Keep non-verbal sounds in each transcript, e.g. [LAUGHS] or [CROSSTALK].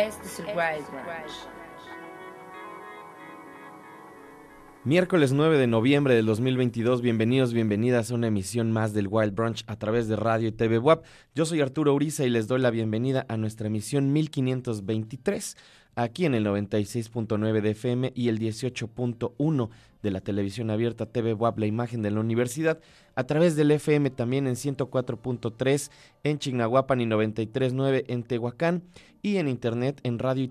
Es el Wild Branch. Miércoles 9 de noviembre del 2022, bienvenidos, bienvenidas a una emisión más del Wild Brunch a través de Radio y TV WAP. Yo soy Arturo Uriza y les doy la bienvenida a nuestra emisión 1523 aquí en el 96.9 de FM y el 18.1 de la televisión abierta TV WAP, la imagen de la universidad, a través del FM también en 104.3 en Chignahuapan y 93.9 en Tehuacán y en internet en radio y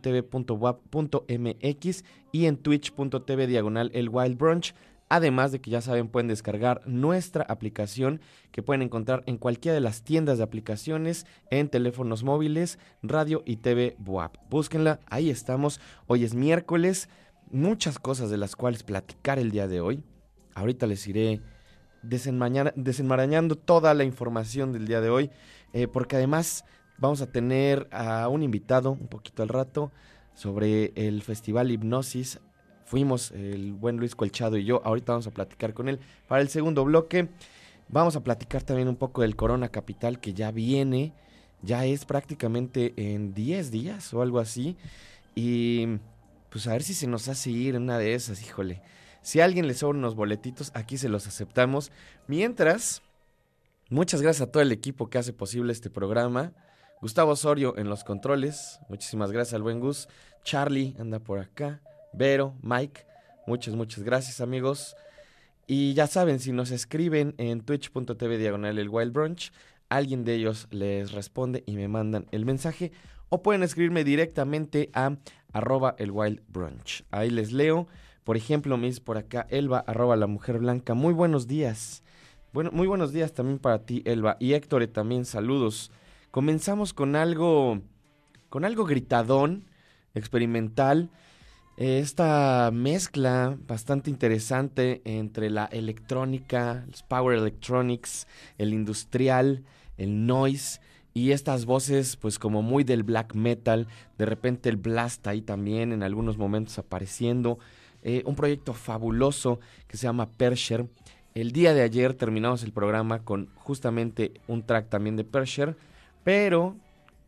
mx y en twitch.tv diagonal el Wild Brunch. Además de que ya saben, pueden descargar nuestra aplicación que pueden encontrar en cualquiera de las tiendas de aplicaciones, en teléfonos móviles, radio y TV WAP. Búsquenla, ahí estamos. Hoy es miércoles, muchas cosas de las cuales platicar el día de hoy. Ahorita les iré desenmarañando toda la información del día de hoy, eh, porque además vamos a tener a un invitado un poquito al rato sobre el Festival Hipnosis. Fuimos el buen Luis Colchado y yo, ahorita vamos a platicar con él. Para el segundo bloque vamos a platicar también un poco del Corona Capital que ya viene, ya es prácticamente en 10 días o algo así. Y pues a ver si se nos hace ir una de esas, híjole. Si alguien le sobran unos boletitos, aquí se los aceptamos. Mientras, muchas gracias a todo el equipo que hace posible este programa. Gustavo Osorio en los controles. Muchísimas gracias al buen Gus. Charlie anda por acá. Vero, Mike. Muchas, muchas gracias amigos. Y ya saben, si nos escriben en twitch.tv diagonal el Wild Brunch, alguien de ellos les responde y me mandan el mensaje. O pueden escribirme directamente a arroba el Wild Brunch. Ahí les leo. Por ejemplo, dice por acá Elba, arroba la mujer blanca. Muy buenos días. Bueno, muy buenos días también para ti, Elba. Y Héctor, también saludos. Comenzamos con algo, con algo gritadón, experimental. Esta mezcla bastante interesante entre la electrónica, los power electronics, el industrial, el noise y estas voces pues como muy del black metal, de repente el blast ahí también en algunos momentos apareciendo. Eh, un proyecto fabuloso que se llama Persher. El día de ayer terminamos el programa con justamente un track también de Persher, pero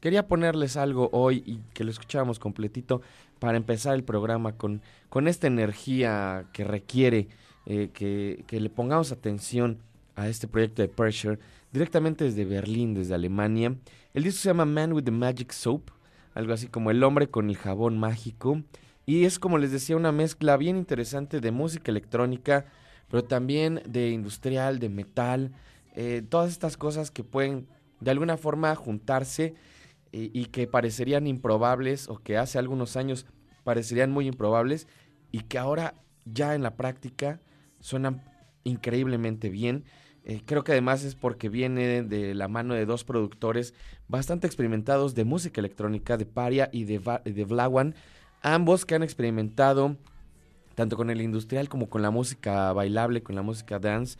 quería ponerles algo hoy y que lo escucháramos completito para empezar el programa con, con esta energía que requiere eh, que, que, le pongamos atención a este proyecto de Persher directamente desde Berlín, desde Alemania. El disco se llama Man with the Magic Soap, algo así como el hombre con el jabón mágico. Y es como les decía una mezcla bien interesante de música electrónica, pero también de industrial, de metal, eh, todas estas cosas que pueden de alguna forma juntarse y, que parecerían improbables o que hace algunos años parecerían muy improbables y que ahora ya en la práctica suenan increíblemente bien. Eh, creo que además es porque viene de la mano de dos productores bastante experimentados de música electrónica, de Paria y de, de Vlawan, Ambos que han experimentado tanto con el industrial como con la música bailable, con la música dance,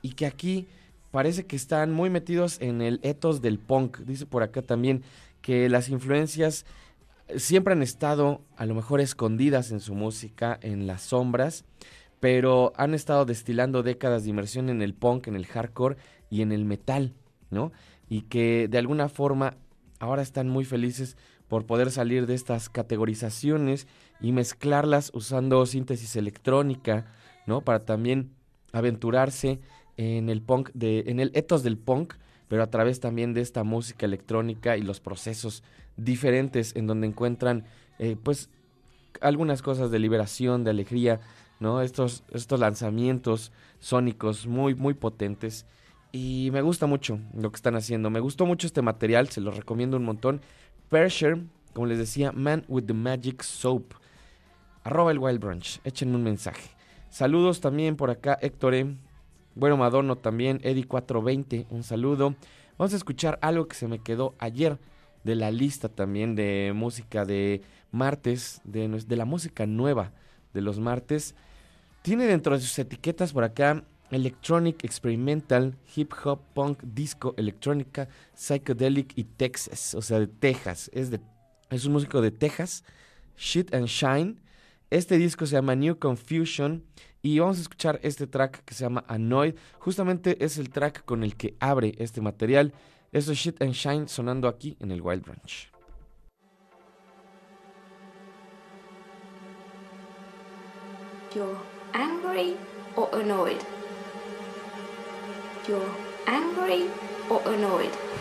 y que aquí parece que están muy metidos en el ethos del punk. Dice por acá también que las influencias siempre han estado a lo mejor escondidas en su música, en las sombras, pero han estado destilando décadas de inmersión en el punk, en el hardcore y en el metal, ¿no? Y que de alguna forma ahora están muy felices por poder salir de estas categorizaciones y mezclarlas usando síntesis electrónica, ¿no? Para también aventurarse en el punk de en el ethos del punk, pero a través también de esta música electrónica y los procesos diferentes en donde encuentran eh, pues algunas cosas de liberación, de alegría, ¿no? Estos estos lanzamientos sónicos muy muy potentes y me gusta mucho lo que están haciendo. Me gustó mucho este material, se lo recomiendo un montón. Persher, como les decía, Man with the Magic Soap. Arroba el Wild Brunch. Échenme un mensaje. Saludos también por acá, Héctor. E. Bueno, Madono también. Eddie420, un saludo. Vamos a escuchar algo que se me quedó ayer de la lista también de música de martes, de, de la música nueva de los martes. Tiene dentro de sus etiquetas por acá Electronic, Experimental, Hip Hop, Punk, Disco, Electrónica, Psychedelic y Texas, o sea, de Texas. Es, de, es un músico de Texas, Shit and Shine. Este disco se llama New Confusion y vamos a escuchar este track que se llama Annoyed. Justamente es el track con el que abre este material. Esto es Shit and Shine sonando aquí en el Wild Branch. Yo angry or annoyed? You're angry or annoyed?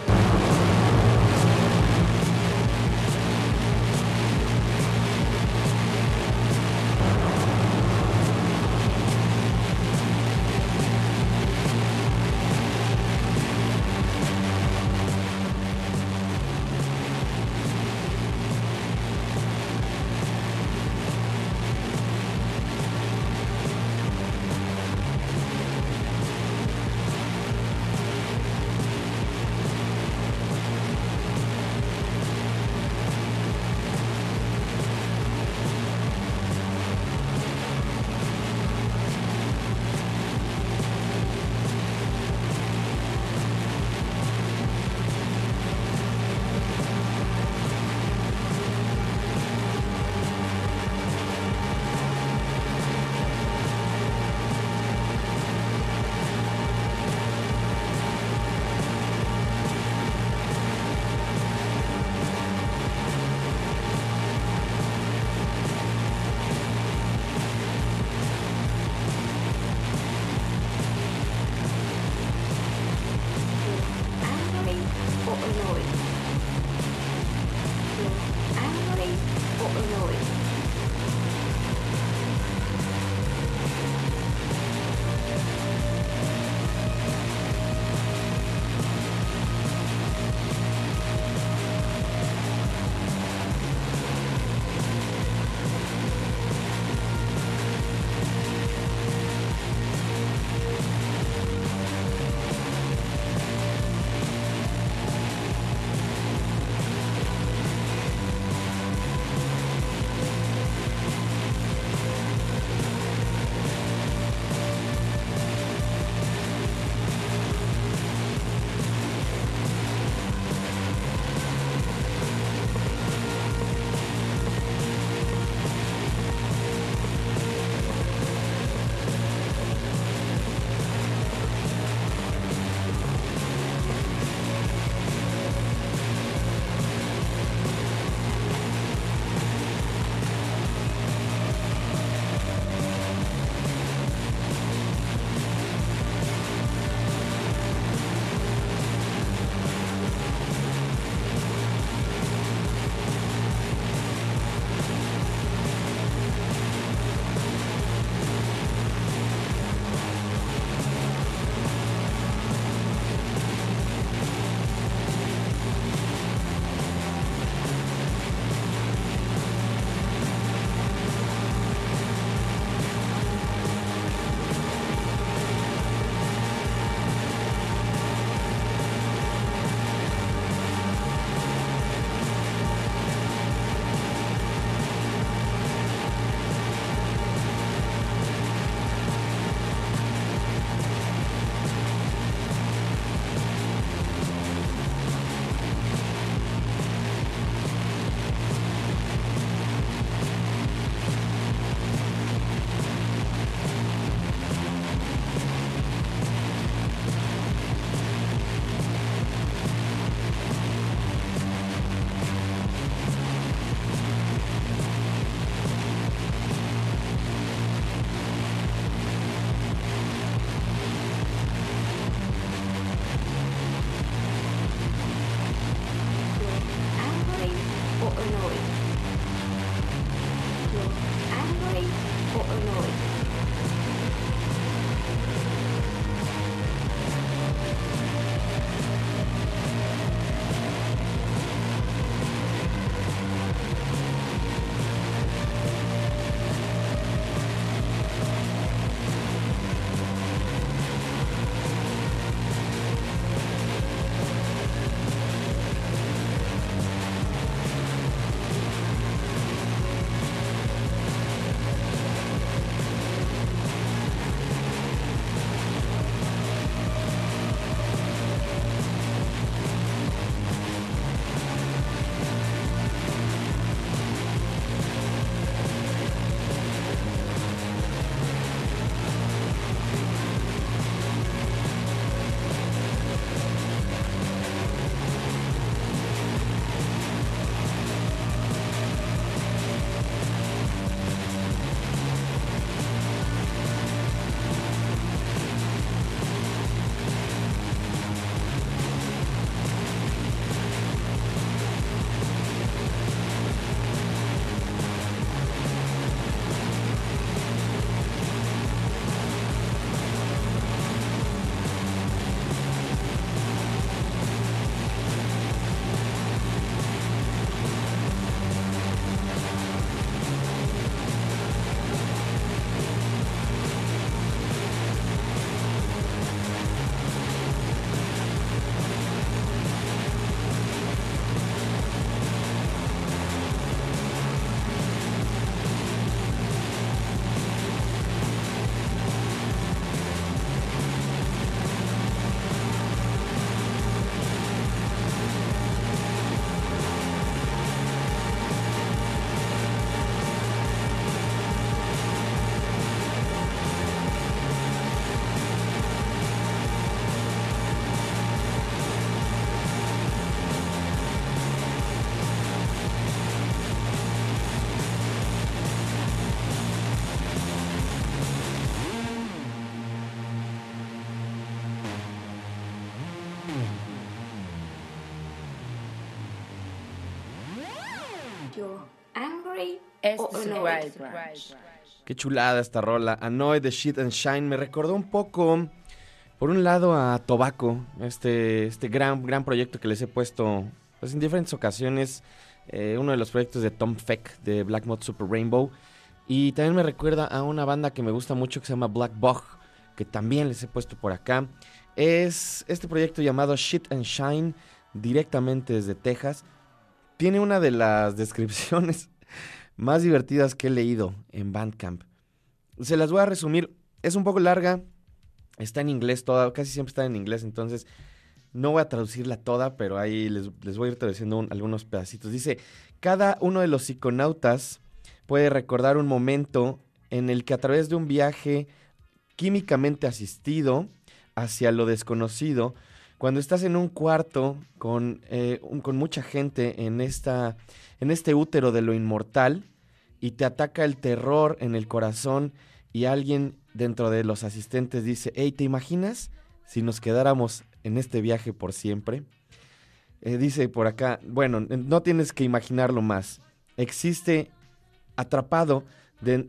Es. Qué chulada esta rola. Annoy the Shit and Shine. Me recordó un poco, por un lado, a Tobacco. Este, este gran, gran proyecto que les he puesto pues, en diferentes ocasiones. eh, uno de los proyectos de Tom Feck de Black Mod Super Rainbow. Y también me recuerda a una banda que me gusta mucho que se llama Black Bog. Que también les he puesto por acá. Es este proyecto llamado Shit and Shine. Directamente desde Texas. Tiene una de las [LAUGHS] descripciones más divertidas que he leído en Bandcamp. Se las voy a resumir. Es un poco larga. Está en inglés toda. Casi siempre está en inglés. Entonces no voy a traducirla toda. Pero ahí les, les voy a ir traduciendo un- algunos pedacitos. Dice, cada uno de los psiconautas puede recordar un momento en el que a través de un viaje químicamente asistido hacia lo desconocido, cuando estás en un cuarto con, eh, con mucha gente en, esta, en este útero de lo inmortal y te ataca el terror en el corazón y alguien dentro de los asistentes dice, hey, ¿te imaginas si nos quedáramos en este viaje por siempre? Eh, dice por acá, bueno, no tienes que imaginarlo más. Existe atrapado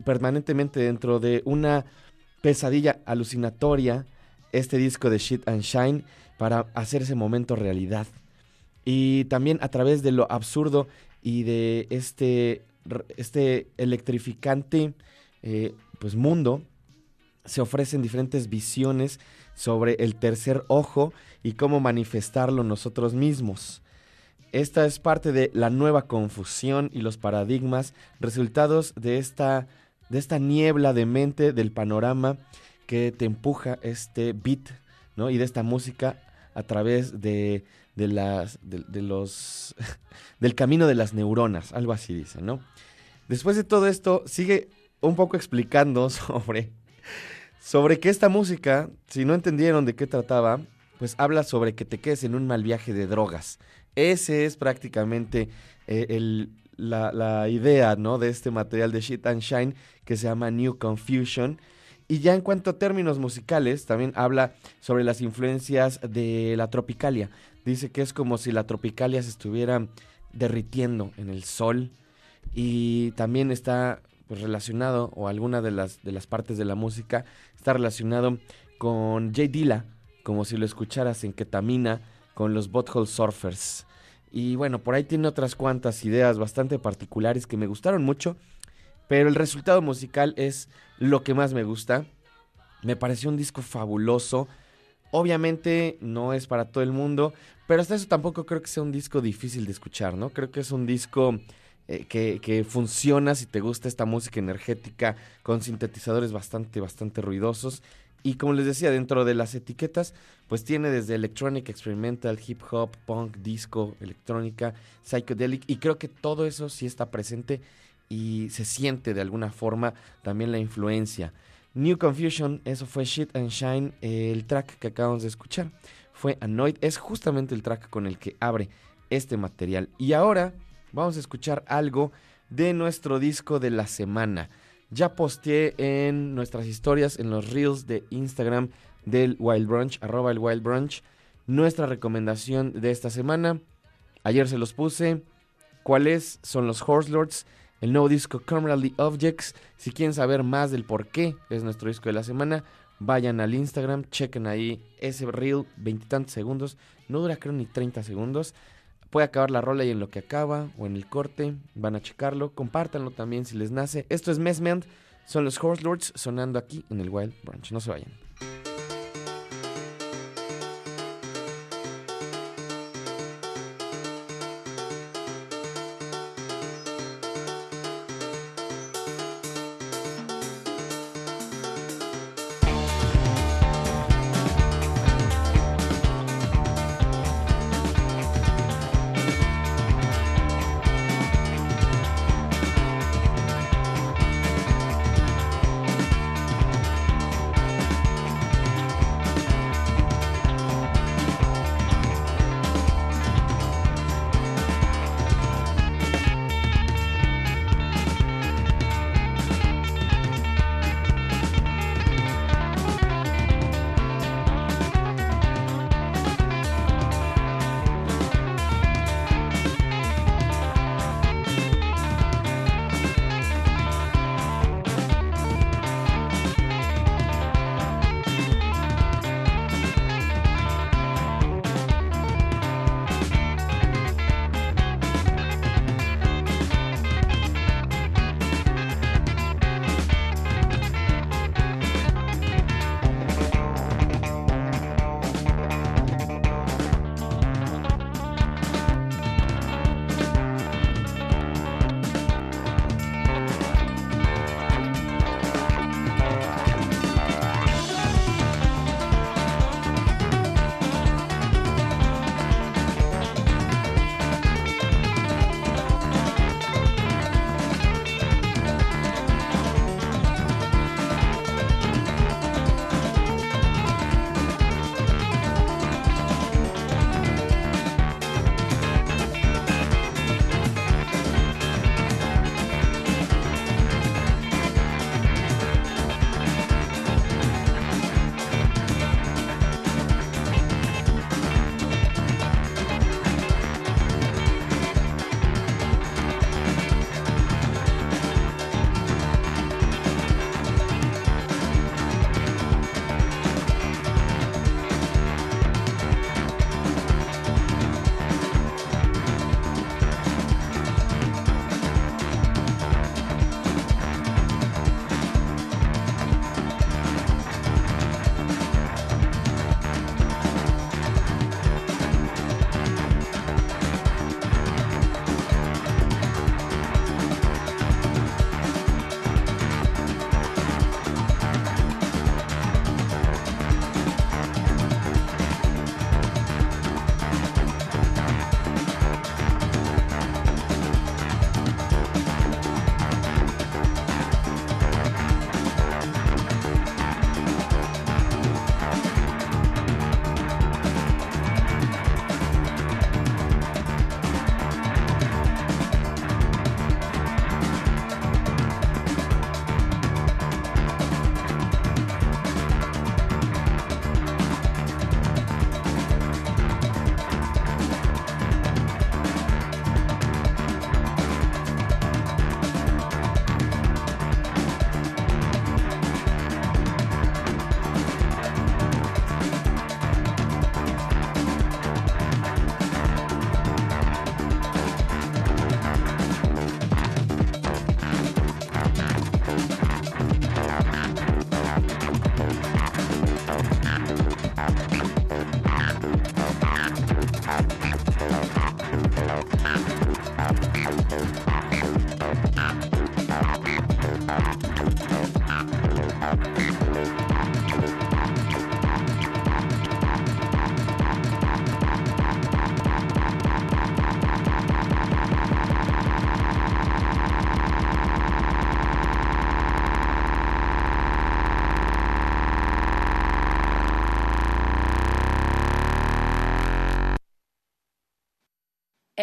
permanentemente dentro de una pesadilla alucinatoria este disco de Shit and Shine para hacer ese momento realidad. Y también a través de lo absurdo y de este, este electrificante eh, pues mundo, se ofrecen diferentes visiones sobre el tercer ojo y cómo manifestarlo nosotros mismos. Esta es parte de la nueva confusión y los paradigmas, resultados de esta, de esta niebla de mente del panorama que te empuja este beat, ¿no? Y de esta música a través de, de las, de, los, [LAUGHS] del camino de las neuronas, algo así dice, ¿no? Después de todo esto, sigue un poco explicando [LAUGHS] sobre, sobre que esta música, si no entendieron de qué trataba, pues habla sobre que te quedes en un mal viaje de drogas. Ese es prácticamente eh, el, la, la idea, ¿no? De este material de Shit and Shine que se llama New Confusion. Y ya en cuanto a términos musicales, también habla sobre las influencias de la tropicalia. Dice que es como si la tropicalia se estuviera derritiendo en el sol. Y también está pues, relacionado, o alguna de las, de las partes de la música, está relacionado con Jay Dilla, como si lo escucharas en Ketamina, con los Butthole Surfers. Y bueno, por ahí tiene otras cuantas ideas bastante particulares que me gustaron mucho. Pero el resultado musical es lo que más me gusta. Me pareció un disco fabuloso. Obviamente no es para todo el mundo, pero hasta eso tampoco creo que sea un disco difícil de escuchar, ¿no? Creo que es un disco eh, que, que funciona si te gusta esta música energética con sintetizadores bastante, bastante ruidosos. Y como les decía, dentro de las etiquetas, pues tiene desde electronic, experimental, hip hop, punk, disco, electrónica, psychedelic. Y creo que todo eso sí está presente y se siente de alguna forma también la influencia. New Confusion, eso fue Shit and Shine, el track que acabamos de escuchar. Fue Annoyed, es justamente el track con el que abre este material. Y ahora vamos a escuchar algo de nuestro disco de la semana. Ya posteé en nuestras historias, en los reels de Instagram del Wild Brunch, arroba el Wild Brunch, nuestra recomendación de esta semana. Ayer se los puse. ¿Cuáles son los Horse Lords? El nuevo disco Comradely Objects. Si quieren saber más del por qué es nuestro disco de la semana, vayan al Instagram, chequen ahí ese reel, veintitantos segundos. No dura creo ni 30 segundos. Puede acabar la rola y en lo que acaba o en el corte van a checarlo. Compártanlo también si les nace. Esto es Mesment, son los Horse Lords sonando aquí en el Wild Branch. No se vayan.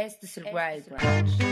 Este es el Wild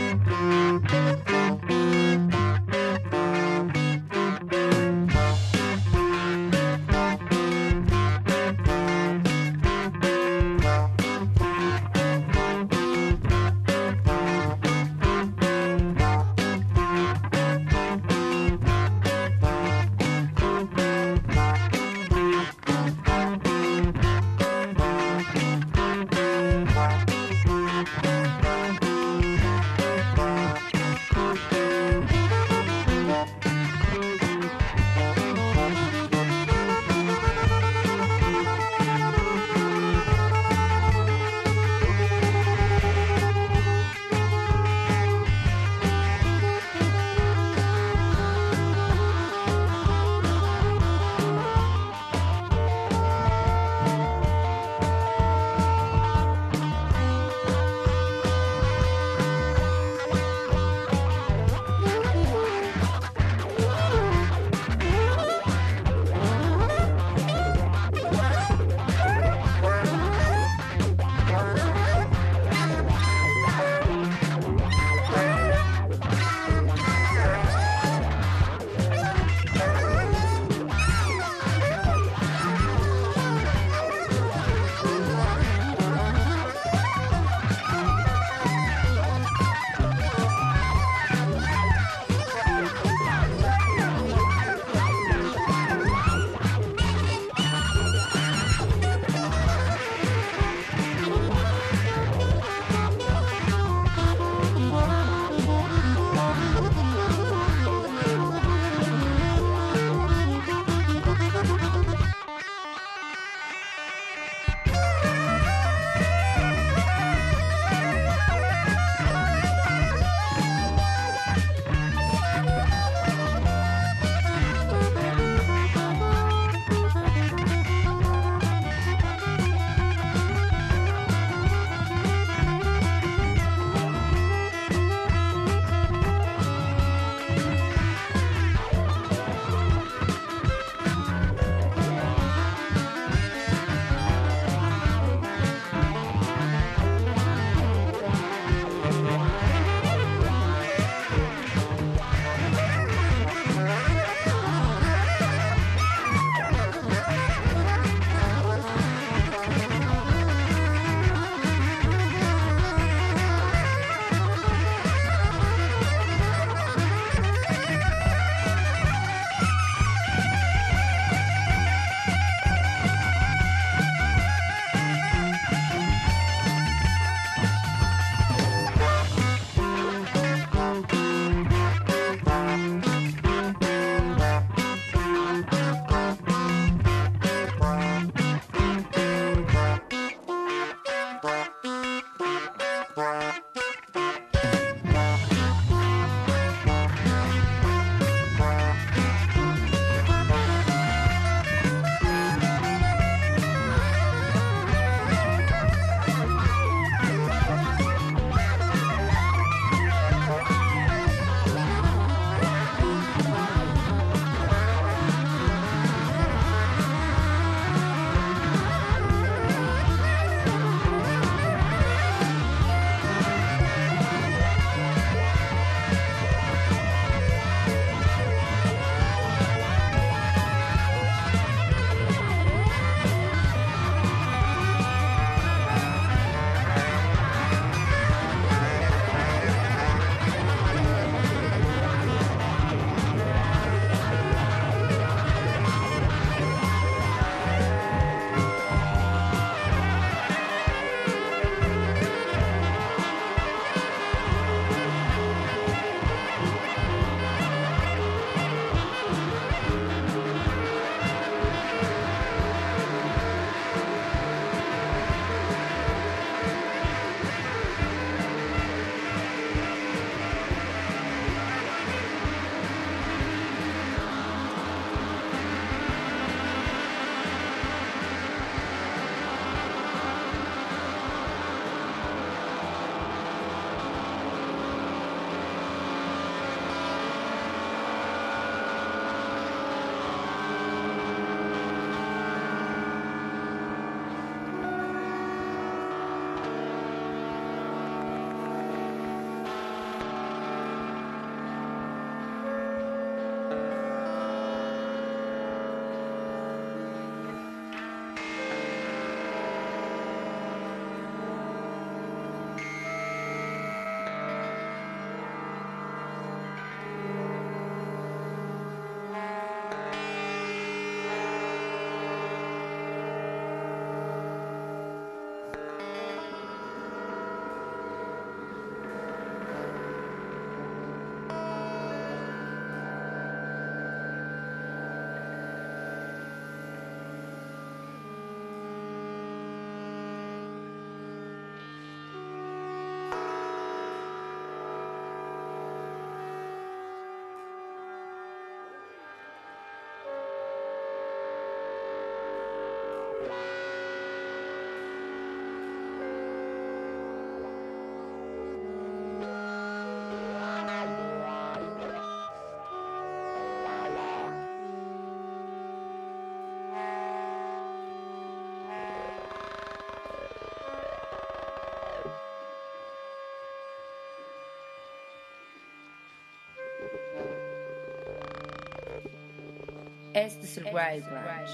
es el Wild Branch.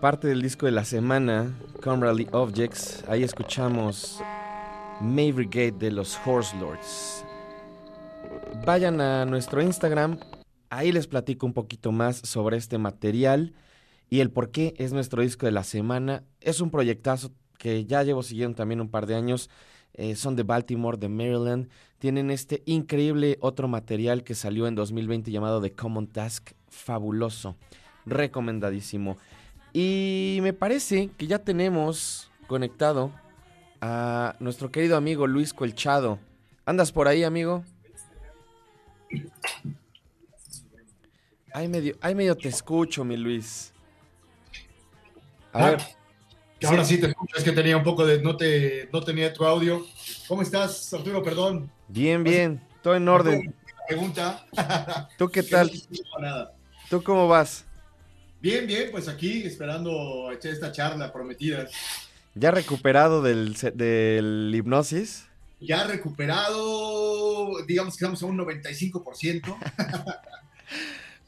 Parte del disco de la semana, Comradely Objects. Ahí escuchamos May Brigade de los Horse Lords. Vayan a nuestro Instagram, ahí les platico un poquito más sobre este material y el por qué es nuestro disco de la semana. Es un proyectazo que ya llevo siguiendo también un par de años. Eh, son de Baltimore, de Maryland. Tienen este increíble otro material que salió en 2020 llamado The Common Task. Fabuloso, recomendadísimo. Y me parece que ya tenemos conectado a nuestro querido amigo Luis Colchado. ¿Andas por ahí, amigo? Ahí medio, ahí medio te escucho, mi Luis. A ver. Que ahora sí te escucho, es que tenía un poco de. No, te, no tenía tu audio. ¿Cómo estás, Arturo? Perdón. Bien, bien. Todo en orden. Pregunta. ¿Tú qué [LAUGHS] tal? ¿Tú cómo vas? Bien, bien, pues aquí esperando echar esta charla prometida. ¿Ya recuperado del, del hipnosis? Ya recuperado, digamos que estamos a un 95%. [LAUGHS]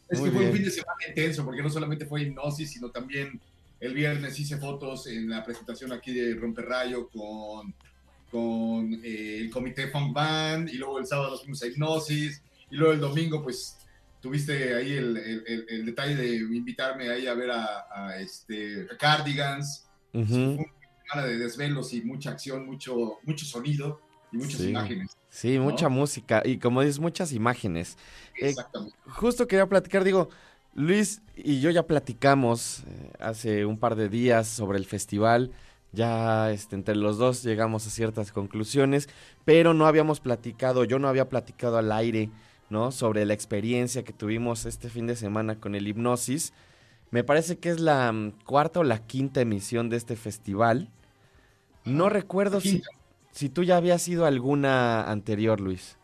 es que fue un fin de semana intenso, porque no solamente fue hipnosis, sino también el viernes hice fotos en la presentación aquí de Romperrayo con, con eh, el comité Funk Band, y luego el sábado fuimos a hipnosis, y luego el domingo pues tuviste ahí el, el, el, detalle de invitarme ahí a ver a, a este, a Cardigans. Uh -huh. Fue una semana de desvelos y mucha acción, mucho, mucho sonido y muchas sí. imágenes. Sí, ¿no? mucha música y como dices, muchas imágenes. Exactamente. Eh, justo quería platicar, digo, Luis y yo ya platicamos eh, hace un par de días sobre el festival. Ya este, entre los dos llegamos a ciertas conclusiones, pero no habíamos platicado, yo no había platicado al aire ¿no? Sobre la experiencia que tuvimos este fin de semana con el hipnosis. Me parece que es la um, cuarta o la quinta emisión de este festival. No recuerdo si, si, tú ya habías ido alguna anterior, Luis.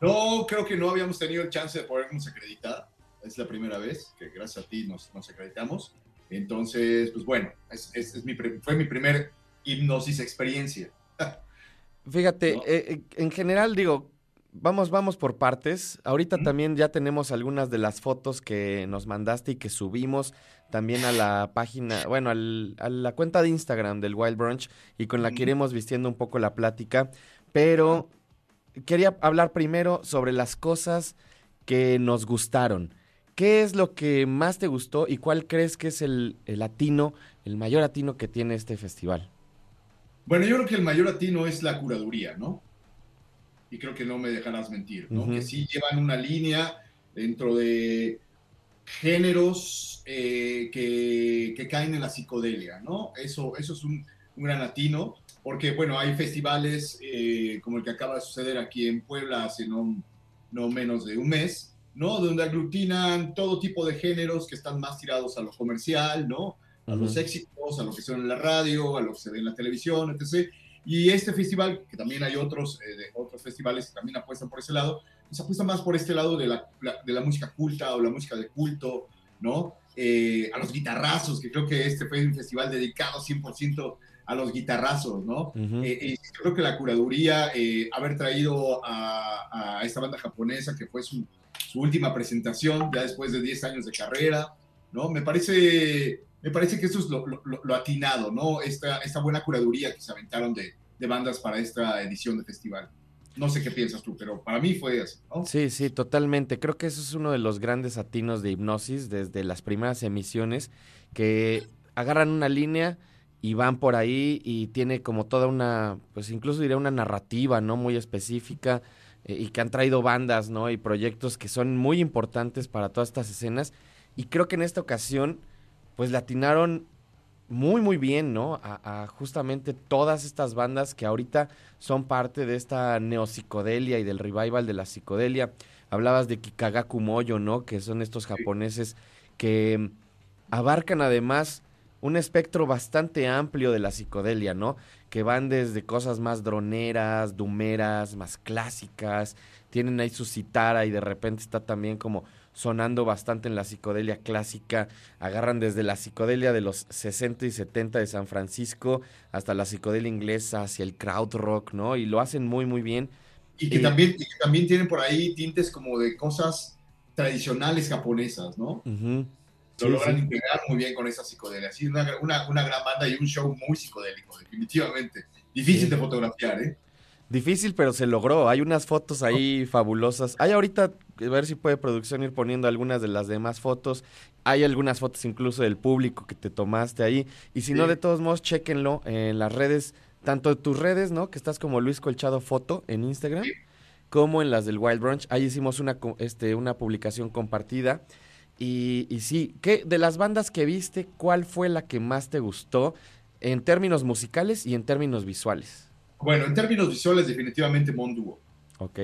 No, creo que no habíamos tenido el chance de podernos acreditar. Es la primera vez que gracias a ti nos, nos acreditamos. Entonces, pues bueno, es, es, es mi, fue mi primer hipnosis experiencia. [LAUGHS] Fíjate, ¿No? eh, en general digo, Vamos, vamos por partes. Ahorita mm. también ya tenemos algunas de las fotos que nos mandaste y que subimos también a la página, bueno, al, a la cuenta de Instagram del Wild Brunch y con la que iremos vistiendo un poco la plática. Pero quería hablar primero sobre las cosas que nos gustaron. ¿Qué es lo que más te gustó y cuál crees que es el, el latino, el mayor atino que tiene este festival? Bueno, yo creo que el mayor atino es la curaduría, ¿no? Y creo que no me dejarás mentir, ¿no? Uh -huh. Que sí llevan una línea dentro de géneros eh, que, que, caen en la psicodelia, ¿no? Eso, eso es un, un gran latino, porque, bueno, hay festivales eh, como el que acaba de suceder aquí en Puebla hace no, no menos de un mes, ¿no? Donde aglutinan todo tipo de géneros que están más tirados a lo comercial, ¿no? A uh -huh. los éxitos, a lo que suena en la radio, a lo que se ve en la televisión, etc. Y este festival, que también hay otros, eh, de otros festivales que también apuestan por ese lado, pues apuesta más por este lado de la, de la música culta o la música de culto, ¿no? Eh, a los guitarrazos, que creo que este fue un festival dedicado 100% a los guitarrazos, ¿no? Uh -huh. eh, creo que la curaduría, eh, haber traído a, a, esta banda japonesa, que fue su, su, última presentación, ya después de 10 años de carrera, ¿no? Me parece me parece que eso es lo, atinado, ¿no? Esta, esta buena curaduría que se aventaron de, de, bandas para esta edición de festival. No sé qué piensas tú, pero para mí fue así, ¿no? Sí, sí, totalmente. Creo que eso es uno de los grandes atinos de hipnosis desde las primeras emisiones, que agarran una línea y van por ahí y tiene como toda una, pues incluso diría una narrativa, ¿no? Muy específica eh, y que han traído bandas, ¿no? Y proyectos que son muy importantes para todas estas escenas. Y creo que en esta ocasión pues le atinaron muy, muy bien, ¿no? A, a, justamente todas estas bandas que ahorita son parte de esta neopsicodelia y del revival de la psicodelia. Hablabas de Kikagaku Moyo, ¿no? Que son estos japoneses que abarcan además un espectro bastante amplio de la psicodelia, ¿no? Que van desde cosas más droneras, dumeras, más clásicas, tienen ahí su citara y de repente está también como sonando bastante en la psicodelia clásica, agarran desde la psicodelia de los 60 y 70 de San Francisco hasta la psicodelia inglesa hacia el crowd rock, ¿no? Y lo hacen muy, muy bien. Y que, también, también tienen por ahí tintes como de cosas tradicionales japonesas, ¿no? Lo logran integrar muy bien con esa psicodelia. Sí, una, una, una, gran banda y un show muy psicodélico, definitivamente. Difícil de fotografiar, ¿eh? Difícil, pero se logró. Hay unas fotos ahí fabulosas. Hay ahorita, a ver si puede producción ir poniendo algunas de las demás fotos. Hay algunas fotos incluso del público que te tomaste ahí. Y si no, de todos modos, chéquenlo en las redes, tanto de tus redes, ¿no? Que estás como Luis Colchado Foto en Instagram, como en las del Wild Brunch. Ahí hicimos una, este, una publicación compartida. Y, y sí, ¿qué, de las bandas que viste, ¿cuál fue la que más te gustó en términos musicales y en términos visuales? Bueno, en términos visuales, definitivamente Monduo. Ok.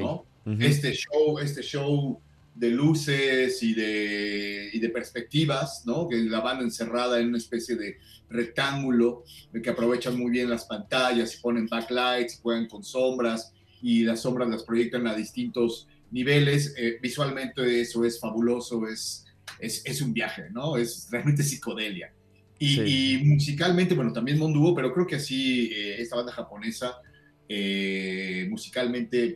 Este show, este show de luces y de, y de perspectivas, ¿no? Que la van encerrada en una especie de rectángulo, que aprovechan muy bien las pantallas y ponen backlights, juegan con sombras y las sombras las proyectan a distintos niveles. Eh, visualmente eso es fabuloso, es, es, es, un viaje, ¿no? Es realmente psicodelia. Y, musicalmente, bueno, también Monduo, pero creo que sí, eh, esta banda japonesa eh, musicalmente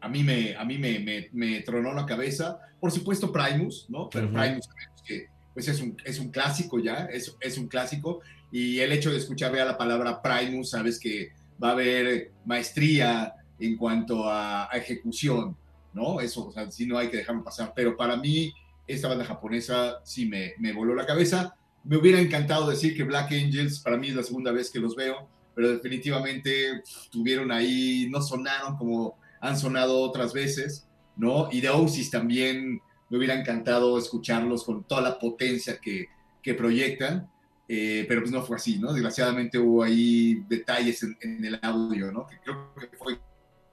a mí, me, a mí me, me, tronó la cabeza. Por supuesto Primus, ¿no? Pero Primus que pues es, un, es un clásico ya, es, es un clásico. Y el hecho de escuchar ya la palabra Primus, sabes que va a haber maestría en cuanto a, ejecución, ¿no? Eso, o sea, sí no hay que dejarlo pasar. Pero para mí, esta banda japonesa sí me, me voló la cabeza. Me hubiera encantado decir que Black Angels, para mí es la segunda vez que los veo pero definitivamente tuvieron ahí, no sonaron como han sonado otras veces, ¿no? Y de Oasis también me hubiera encantado escucharlos con toda la potencia que, que proyectan, eh, pero pues no fue así, ¿no? Desgraciadamente hubo ahí detalles en, el audio, ¿no? Que creo que fue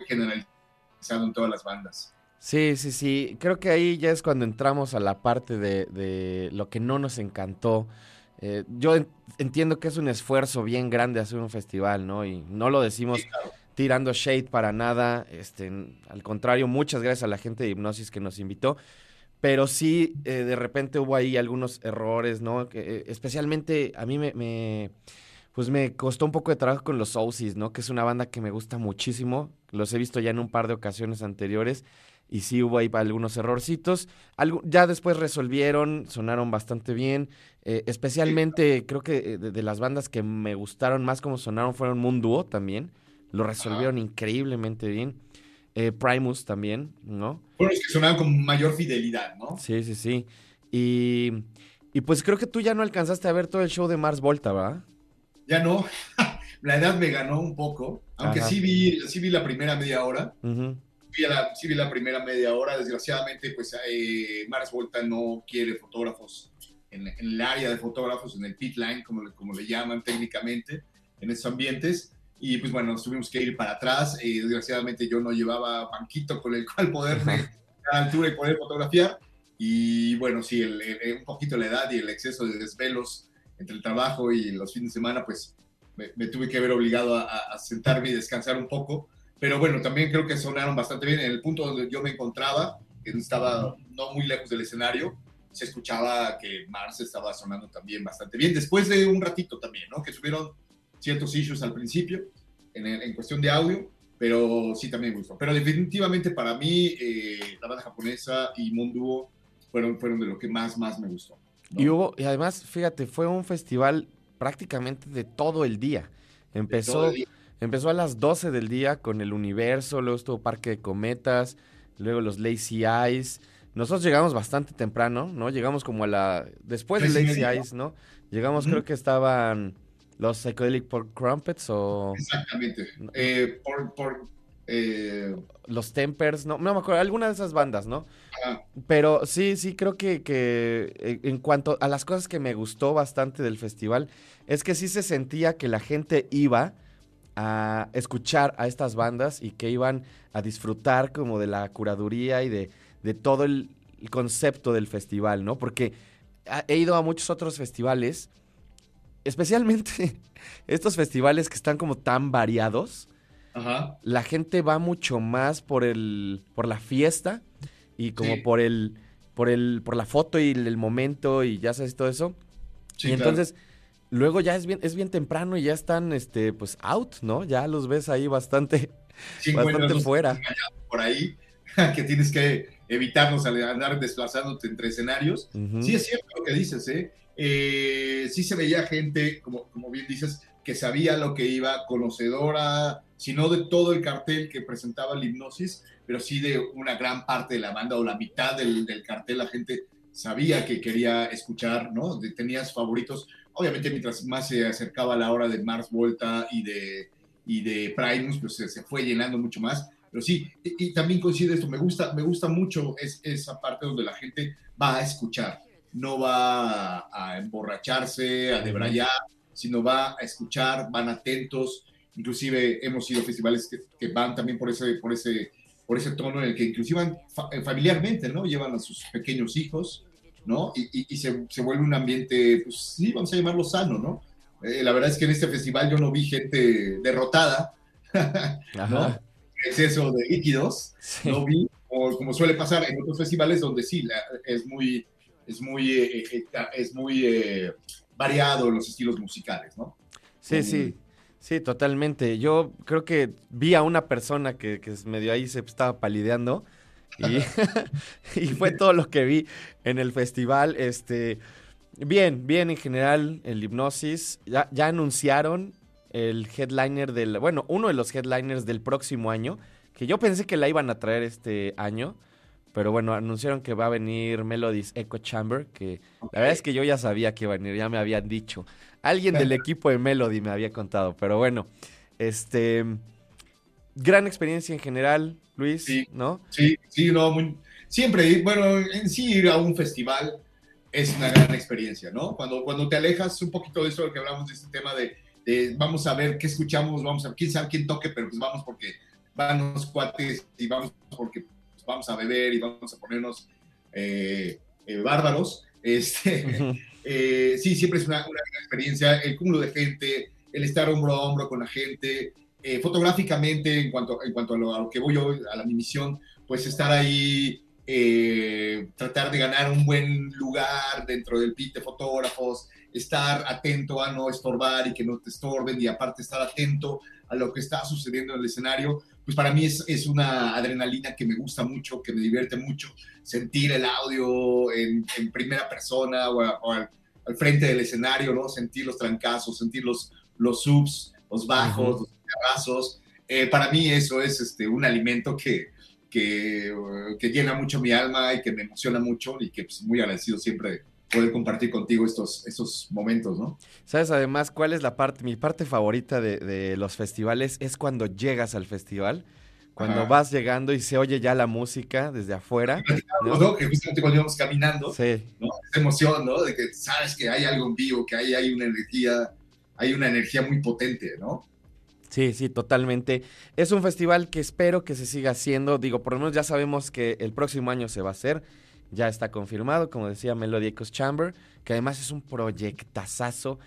generalizado en todas las bandas. Sí, sí, sí. Creo que ahí ya es cuando entramos a la parte de, de lo que no nos encantó eh, yo entiendo que es un esfuerzo bien grande hacer un festival, ¿no? Y no lo decimos tirando shade para nada. Este, al contrario, muchas gracias a la gente de Hipnosis que nos invitó. Pero sí, eh, de repente hubo ahí algunos errores, ¿no? Que, eh, especialmente a mí me, pues me costó un poco de trabajo con los Ousis, ¿no? Que es una banda que me gusta muchísimo. Los he visto ya en un par de ocasiones anteriores y sí hubo ahí algunos errorcitos. ya después resolvieron, sonaron bastante bien. Eh, especialmente creo que eh, de, las bandas que me gustaron más como sonaron fueron Moon Duo también. Lo resolvieron increíblemente bien. Eh, Primus también, ¿no? Fueron los que sonaban con mayor fidelidad, ¿no? Sí, sí, sí. Y, y pues creo que tú ya no alcanzaste a ver todo el show de Mars Volta, ¿va? Ya no. [LAUGHS] la edad me ganó un poco, aunque sí vi, sí vi la primera media hora sí vi la primera media hora. Desgraciadamente, pues eh, Mars Volta no quiere fotógrafos en, el área de fotógrafos, en el pit line, como, como le llaman técnicamente, en esos ambientes. Y pues bueno, nos tuvimos que ir para atrás. Eh, desgraciadamente yo no llevaba banquito con el cual poderme a altura y poder fotografiar. Y bueno, sí, un poquito la edad y el exceso de desvelos entre el trabajo y los fines de semana, pues me, tuve que ver obligado a, a, sentarme y descansar un poco. Pero bueno, también creo que sonaron bastante bien. En el punto donde yo me encontraba, que estaba no muy lejos del escenario, se escuchaba que Mars estaba sonando también bastante bien. Después de un ratito también, ¿no? Que tuvieron ciertos issues al principio en, en cuestión de audio, pero sí también me gustó. Pero definitivamente para mí, eh, la banda japonesa y Monduo fueron, fueron de lo que más, más me gustó. Y hubo, y además, fíjate, fue un festival prácticamente de todo el día. Empezó, Empezó a las 12 del día con el universo, luego estuvo Parque de Cometas, luego los Lazy Eyes. Nosotros llegamos bastante temprano, ¿no? Llegamos como a la... Después de Lazy Eyes, ¿no? Llegamos, creo que estaban los Psychedelic Pork Crumpets o... Exactamente. Eh, por, eh, Los Tempers, no, no me acuerdo, alguna de esas bandas, ¿no? Pero sí, sí, creo que, que eh, en cuanto a las cosas que me gustó bastante del festival, es que sí se sentía que la gente iba a escuchar a estas bandas y que iban a disfrutar como de la curaduría y de, todo el, concepto del festival, ¿no? Porque he ido a muchos otros festivales especialmente [LAUGHS] estos festivales que están como tan variados, Ajá. la gente va mucho más por el por la fiesta y como Sí. por el por el por la foto y el, el momento y ya sabes todo eso. Sí, y claro. Luego ya es bien es bien temprano y ya están este pues out, ¿no? Ya los ves ahí bastante [LAUGHS] Sí bastante fuera. por ahí [LAUGHS] que tienes que evitarlos al andar desplazándote entre escenarios. Sí, es cierto lo que dices, ¿eh? Eh, sí se veía gente, como, como bien dices, que sabía lo que iba, conocedora, si no de todo el cartel que presentaba la hipnosis, pero sí de una gran parte de la banda o la mitad del, del cartel, la gente sabía que quería escuchar, ¿no? De- tenías favoritos. Obviamente, mientras más se acercaba la hora de Mars Volta y de, y de Primus, pues se, se fue llenando mucho más. Pero sí, y, y también coincide esto, me gusta, me gusta mucho es, esa parte donde la gente va a escuchar, no va a, a emborracharse, a debrayar, sino va a escuchar, van atentos. Inclusive hemos ido a festivales que, que van también por ese, por, ese, por ese tono en el que inclusive familiarmente, ¿no? Llevan a sus pequeños hijos, ¿no? Y, y- y se, se vuelve un ambiente, pues sí, vamos a llamarlo sano, ¿no? Eh, la verdad es que en este festival yo no vi gente derrotada. [LAUGHS] ¿no? Exceso de líquidos, Sí. no vi, como, como suele pasar en otros festivales donde sí, la- es muy, es muy, eh, eh, es muy eh, variado los estilos musicales, ¿no? Sí, sí, sí, totalmente. Yo creo que vi a una persona que, que medio ahí se estaba palideando y, [LAUGHS] y fue todo lo que vi en el festival. Este, bien, bien en general el hipnosis. Ya, ya anunciaron el headliner del, bueno, uno de los headliners del próximo año, que yo pensé que la iban a traer este año. Pero bueno, anunciaron que va a venir Melodies Echo Chamber, que la verdad es que yo ya sabía que iba a venir, ya me habían dicho. Alguien del [LAUGHS] equipo de Melody me había contado, pero bueno, este gran experiencia en general, Luis, Sí. ¿no? Sí, sí, no, muy- siempre, ir- bueno, en sí ir a un festival es una gran experiencia, ¿no? Cuando, cuando te alejas un poquito de eso, de lo que hablamos de este tema de, de vamos a ver qué escuchamos, vamos a ver quién sabe quién toque, pero pues vamos porque van los cuates y vamos porque pues, vamos a beber y vamos a ponernos eh, eh, bárbaros. [LAUGHS] Este, eh, sí, siempre es una, una gran experiencia, el cúmulo de gente, el estar hombro a hombro con la gente, eh, fotográficamente, en cuanto, en cuanto a, lo, a lo que voy yo, a la mi misión, pues estar ahí, eh, tratar de ganar un buen lugar dentro del pit de fotógrafos, estar atento a no estorbar y que no te estorben, y aparte estar atento a lo que está sucediendo en el escenario, pues para mí es, es una adrenalina que me gusta mucho, que me divierte mucho, sentir el audio en, en primera persona o, a- o al, al frente del escenario, ¿no? Sentir los trancazos, sentir los, los subs, los bajos, Ujú. los Eh, para mí eso es este, un alimento que, que, eh, que llena mucho mi alma y que me emociona mucho y que pues, muy agradecido siempre de poder compartir contigo estos, estos momentos, ¿no? ¿Sabes además cuál es la parte, mi parte favorita de, de los festivales? Es cuando llegas al festival, cuando Ajá. vas llegando y se oye ya la música desde afuera. ¿no? ¿no? Que justamente cuando íbamos caminando, Sí, ¿no? Esa emoción, ¿no? De que sabes que hay algo en vivo, que hay, hay una energía, hay una energía muy potente, ¿no? Sí, sí, totalmente. Es un festival que espero que se siga haciendo. Digo, por lo menos ya sabemos que el próximo año se va a hacer. Ya está confirmado, como decía Melody Echoes Chamber, que además es un proyectazazo.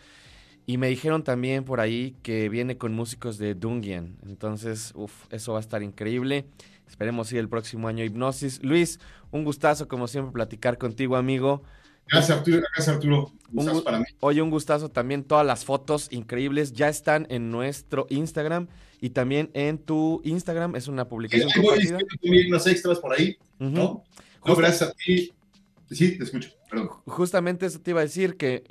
Y me dijeron también por ahí que viene con músicos de Dungian. Entonces, uff, eso va a estar increíble. Esperemos ir el próximo año Hipnosis. Luis, un gustazo, como siempre, platicar contigo, amigo. Gracias, Arturo. Gracias, Arturo. Gu- para mí. Oye, un gustazo también. Todas las fotos increíbles ya están en nuestro Instagram y también en tu Instagram. Es una Sí, publicación voy compartida. también unos extras por ahí. ¿no? Gracias a ti. Sí, te escucho, perdón. Justamente eso te iba a decir que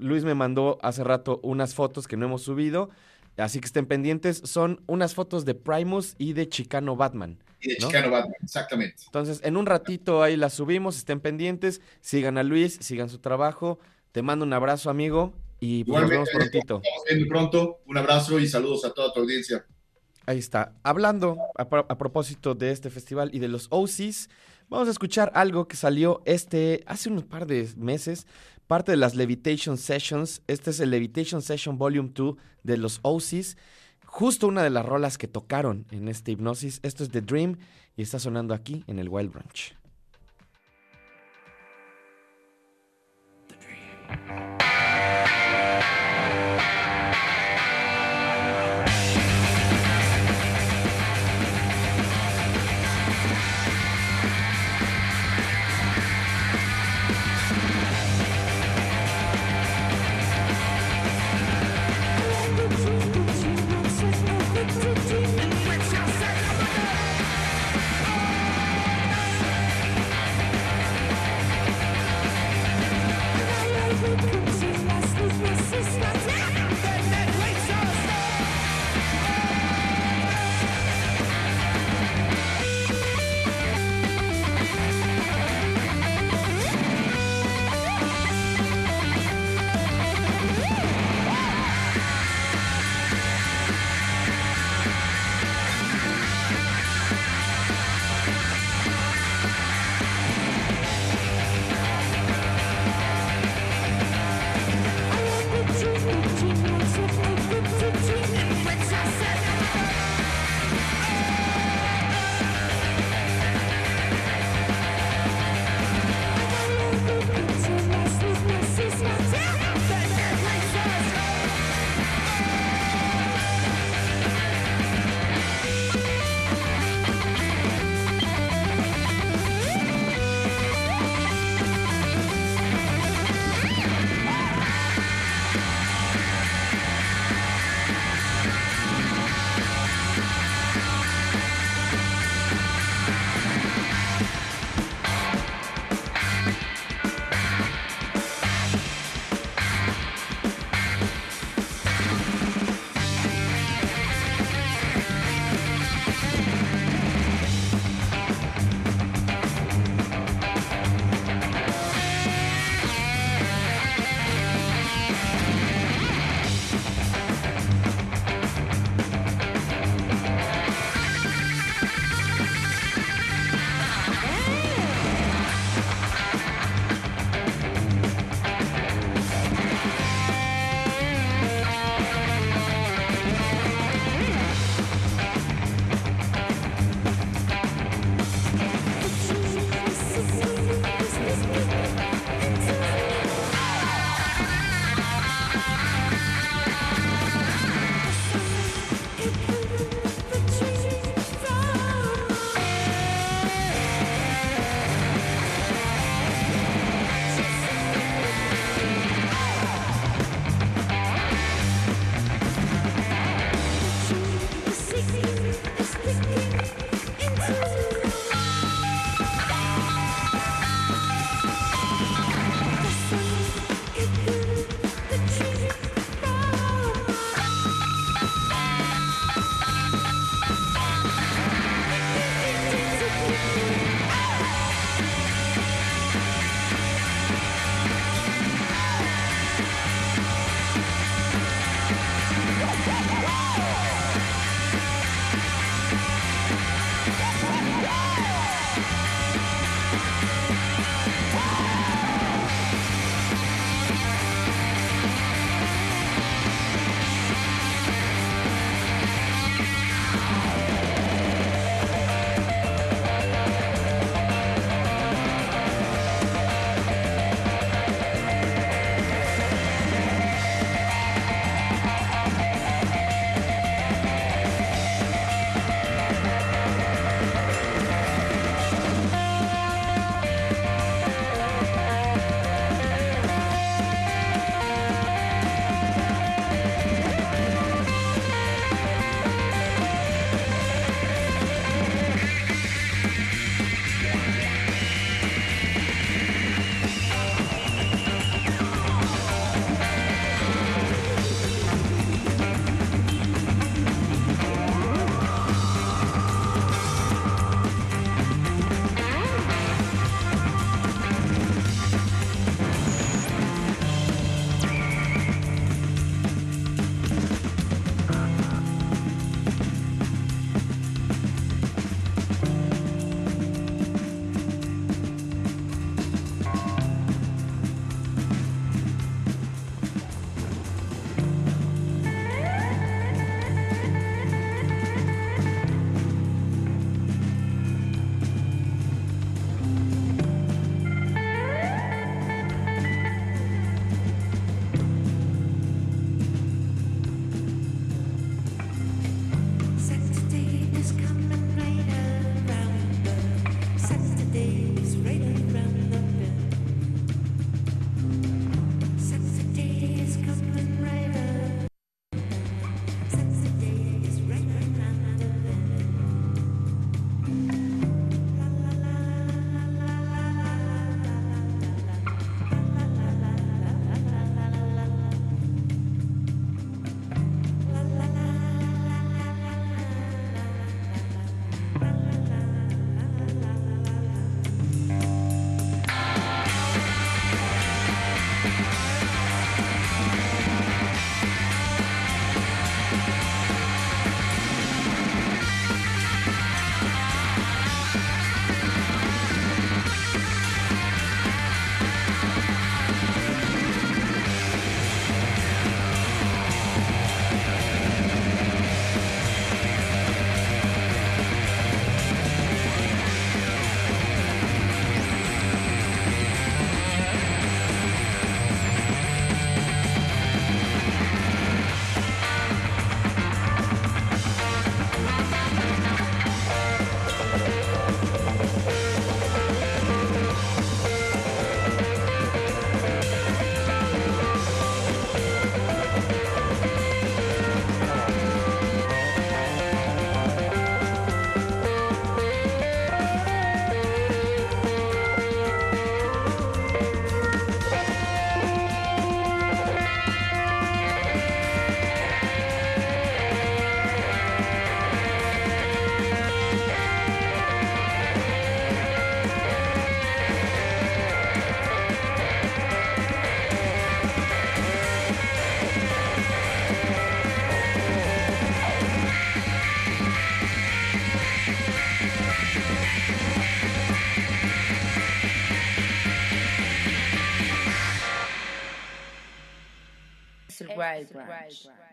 Luis me mandó hace rato unas fotos que no hemos subido. Así que estén pendientes. Son unas fotos de Primus y de Chicano Batman. Y de ¿no? Chicano Batman, exactamente. Entonces, en un ratito ahí las subimos. Estén pendientes. Sigan a Luis, sigan su trabajo. Te mando un abrazo, amigo. Y pues, nos vemos prontito. Viendo pronto. Un abrazo y saludos a toda tu audiencia. Ahí está. Hablando a, a propósito de este festival y de los OCs, vamos a escuchar algo que salió este hace un par de meses, parte de las Levitation Sessions. Este es el Levitation Session Volume 2 de los OCs. Justo una de las rolas que tocaron en este hipnosis. Esto es The Dream y está sonando aquí en el Wild Branch. The dream. Wild Branch.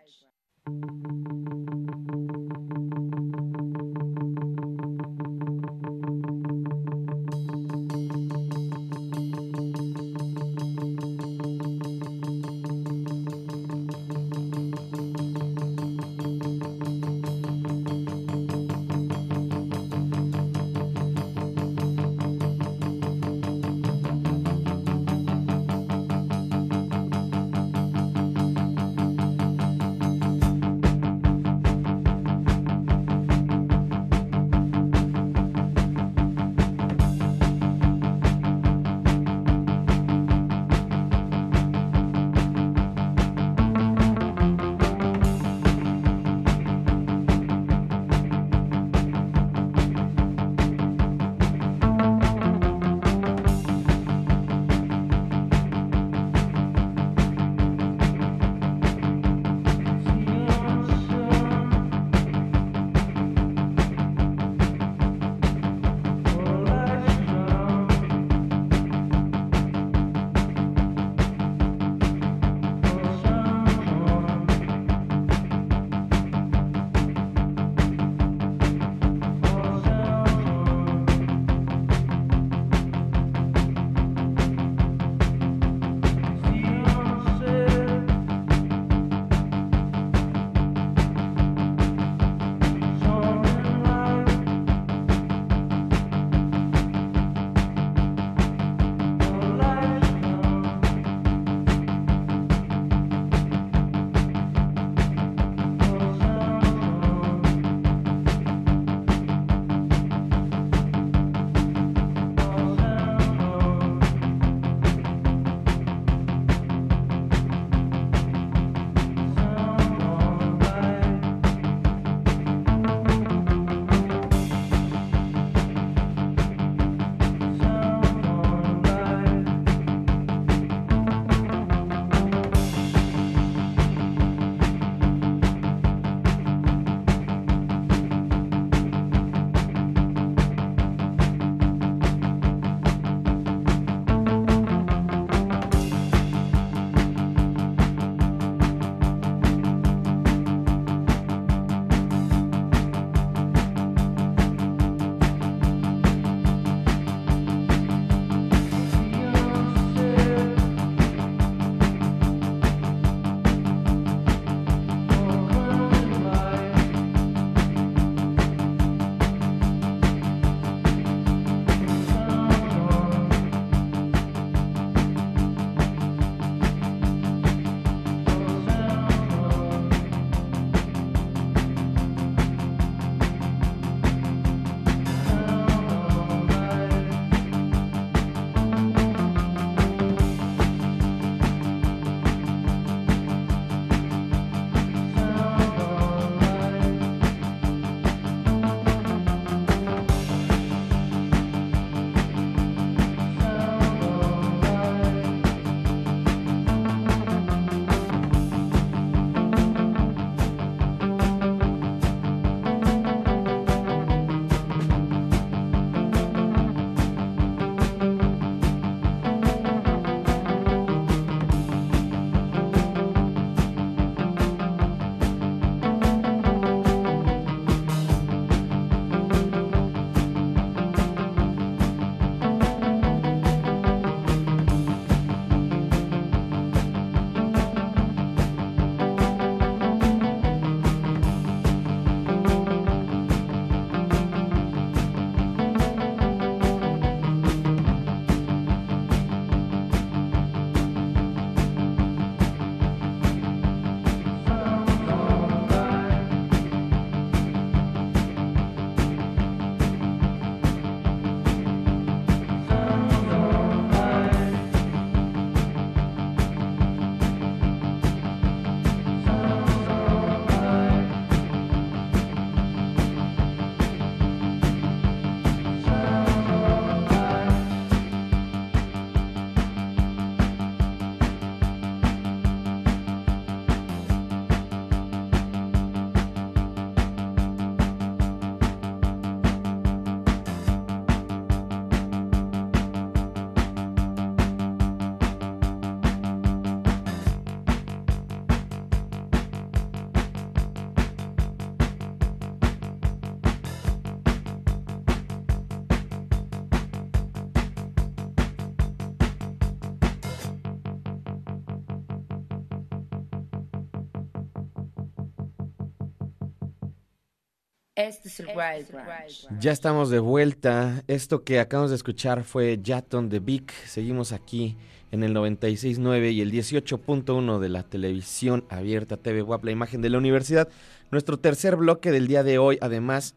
Este es el Wild. Ya estamos de vuelta. Esto que acabamos de escuchar fue Jaton de Vic. Seguimos aquí en el 96.9 y el 18.1 de la televisión abierta TV WAP, la imagen de la universidad. Nuestro tercer bloque del día de hoy, además,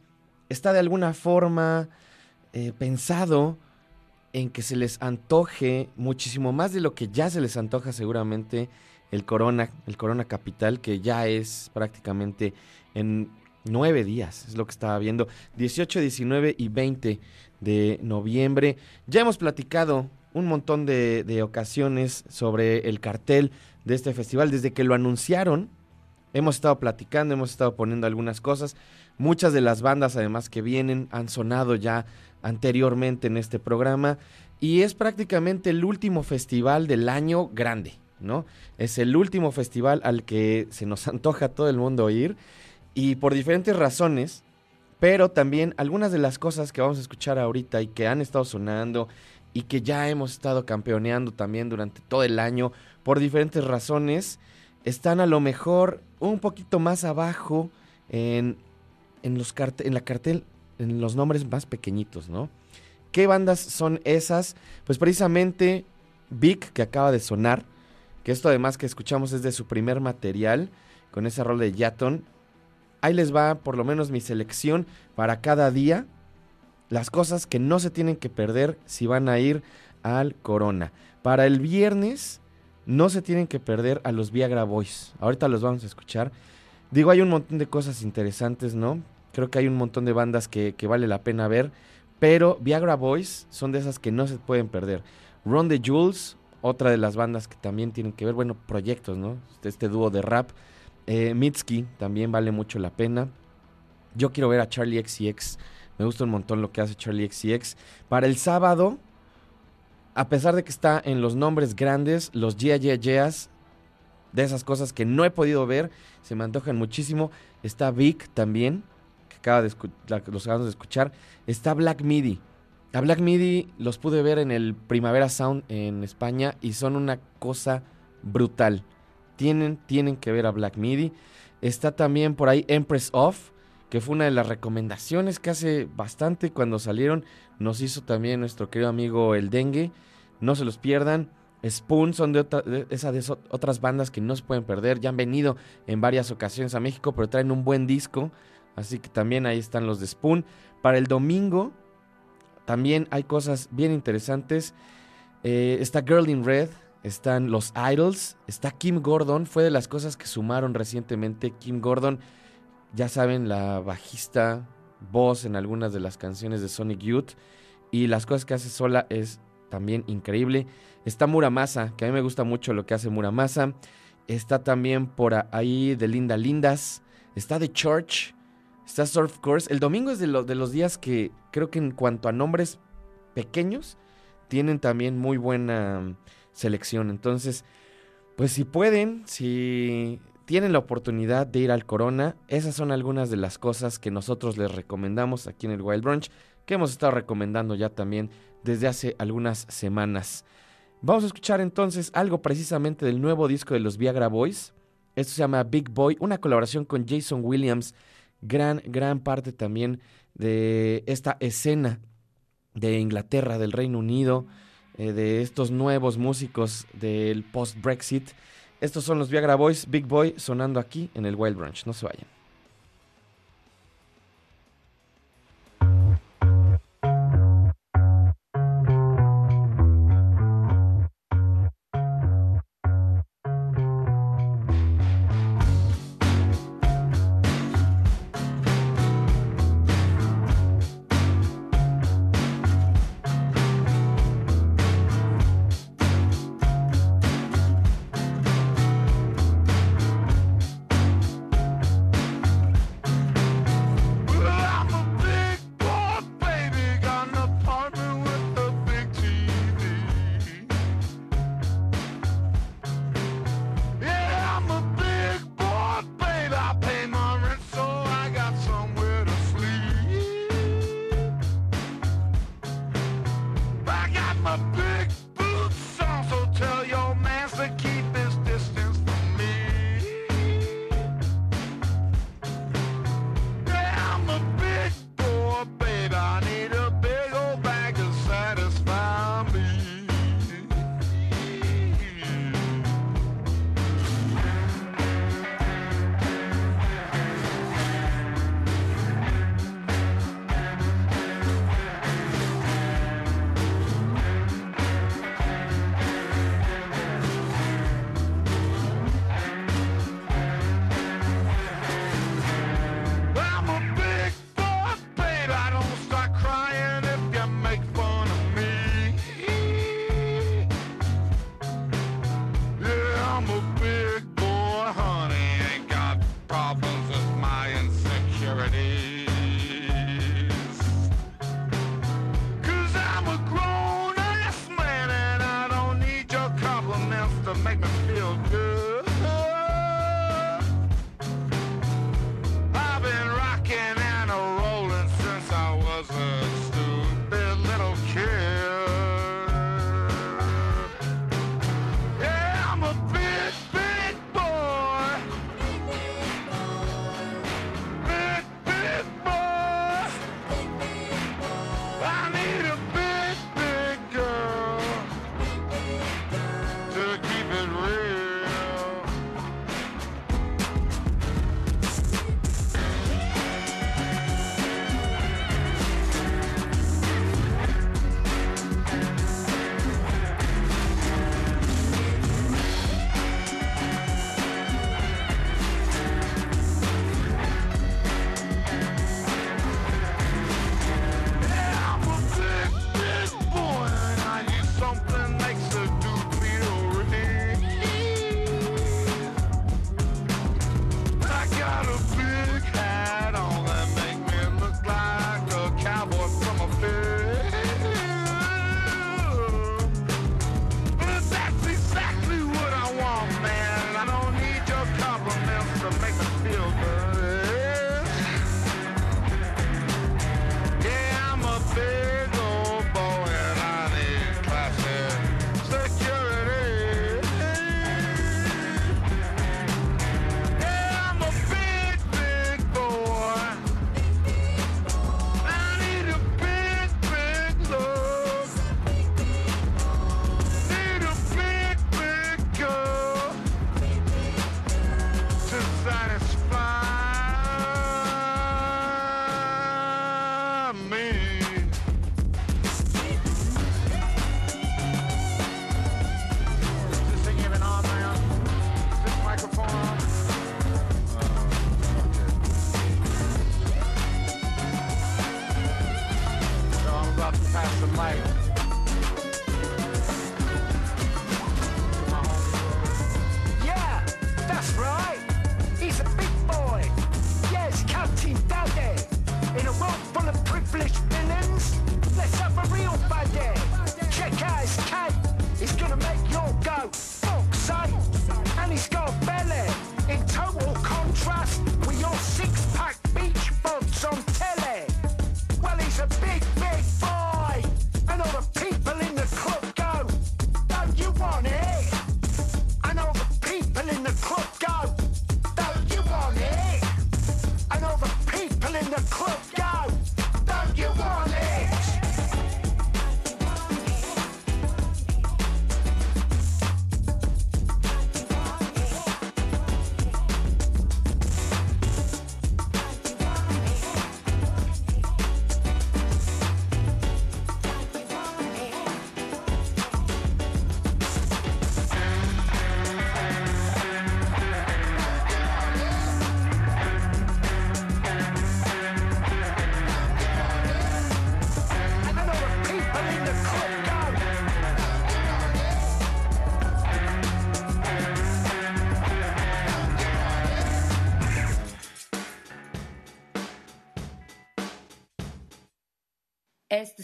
está de alguna forma eh, pensado en que se les antoje muchísimo más de lo que ya se les antoja seguramente el Corona, el Corona Capital, que ya es prácticamente en nueve días, es lo que estaba viendo, 18, 19 y 20 de noviembre. Ya hemos platicado un montón de, ocasiones sobre el cartel de este festival, desde que lo anunciaron, hemos estado platicando, hemos estado poniendo algunas cosas. Muchas de las bandas además que vienen han sonado ya anteriormente en este programa y es prácticamente el último festival del año grande, ¿no? Es el último festival al que se nos [LAUGHS] antoja a todo el mundo ir y por diferentes razones, pero también algunas de las cosas que vamos a escuchar ahorita y que han estado sonando y que ya hemos estado campeoneando también durante todo el año por diferentes razones, están a lo mejor un poquito más abajo en, en, los en la cartel, en los nombres más pequeñitos, ¿no? ¿Qué bandas son esas? Pues precisamente Vic, que acaba de sonar, que esto además que escuchamos es de su primer material, con ese rol de Yaton, ahí les va por lo menos mi selección para cada día. Las cosas que no se tienen que perder si van a ir al Corona. Para el viernes no se tienen que perder a los Viagra Boys. Ahorita los vamos a escuchar. Digo, hay un montón de cosas interesantes, ¿no? Creo que hay un montón de bandas que, vale la pena ver. Pero Viagra Boys son de esas que no se pueden perder. Ron the Jules, otra de las bandas que también tienen que ver, bueno, proyectos, ¿no? Este dúo de rap eh, Mitski también vale mucho la pena. Yo quiero ver a Charlie XCX. Me gusta un montón lo que hace Charlie XCX. Para el sábado, a pesar de que está en los nombres grandes, los Yeah Yeah de esas cosas que no he podido ver, se me antojan muchísimo. Está Vic también, que acaba de los acabamos de escuchar. Está Black Midi. A Black Midi los pude ver en el Primavera Sound en España y son una cosa brutal. Tienen, tienen que ver a Black Midi. Está también por ahí Empress Off, que fue una de las recomendaciones que hace bastante cuando salieron. Nos hizo también nuestro querido amigo El Dengue. No se los pierdan. Spoon son de, esas de otras bandas que no se pueden perder. Ya han venido en varias ocasiones a México, pero traen un buen disco. Así que también ahí están los de Spoon. Para el domingo también hay cosas bien interesantes. Eh, está Girl in Red, están los Idols, está Kim Gordon, fue de las cosas que sumaron recientemente. Kim Gordon, ya saben, la bajista, voz en algunas de las canciones de Sonic Youth, y las cosas que hace sola es también increíble. Está Muramasa, que a mí me gusta mucho lo que hace Muramasa. Está también por ahí de Linda Lindas. Está The Church. Está Surf Course. El domingo es de, de los días que creo que en cuanto a nombres pequeños, tienen también muy buena selección. Entonces, pues si pueden, si tienen la oportunidad de ir al Corona, esas son algunas de las cosas que nosotros les recomendamos aquí en el Wild Brunch, que hemos estado recomendando ya también desde hace algunas semanas. Vamos a escuchar entonces algo precisamente del nuevo disco de los Viagra Boys. Esto se llama Big Boy, una colaboración con Jason Williams, gran, gran parte también de esta escena de Inglaterra, del Reino Unido. Eh, de estos nuevos músicos del post-Brexit. Estos son los Viagra Boys, Big Boy, sonando aquí en el Wild Branch. No se vayan. the mic.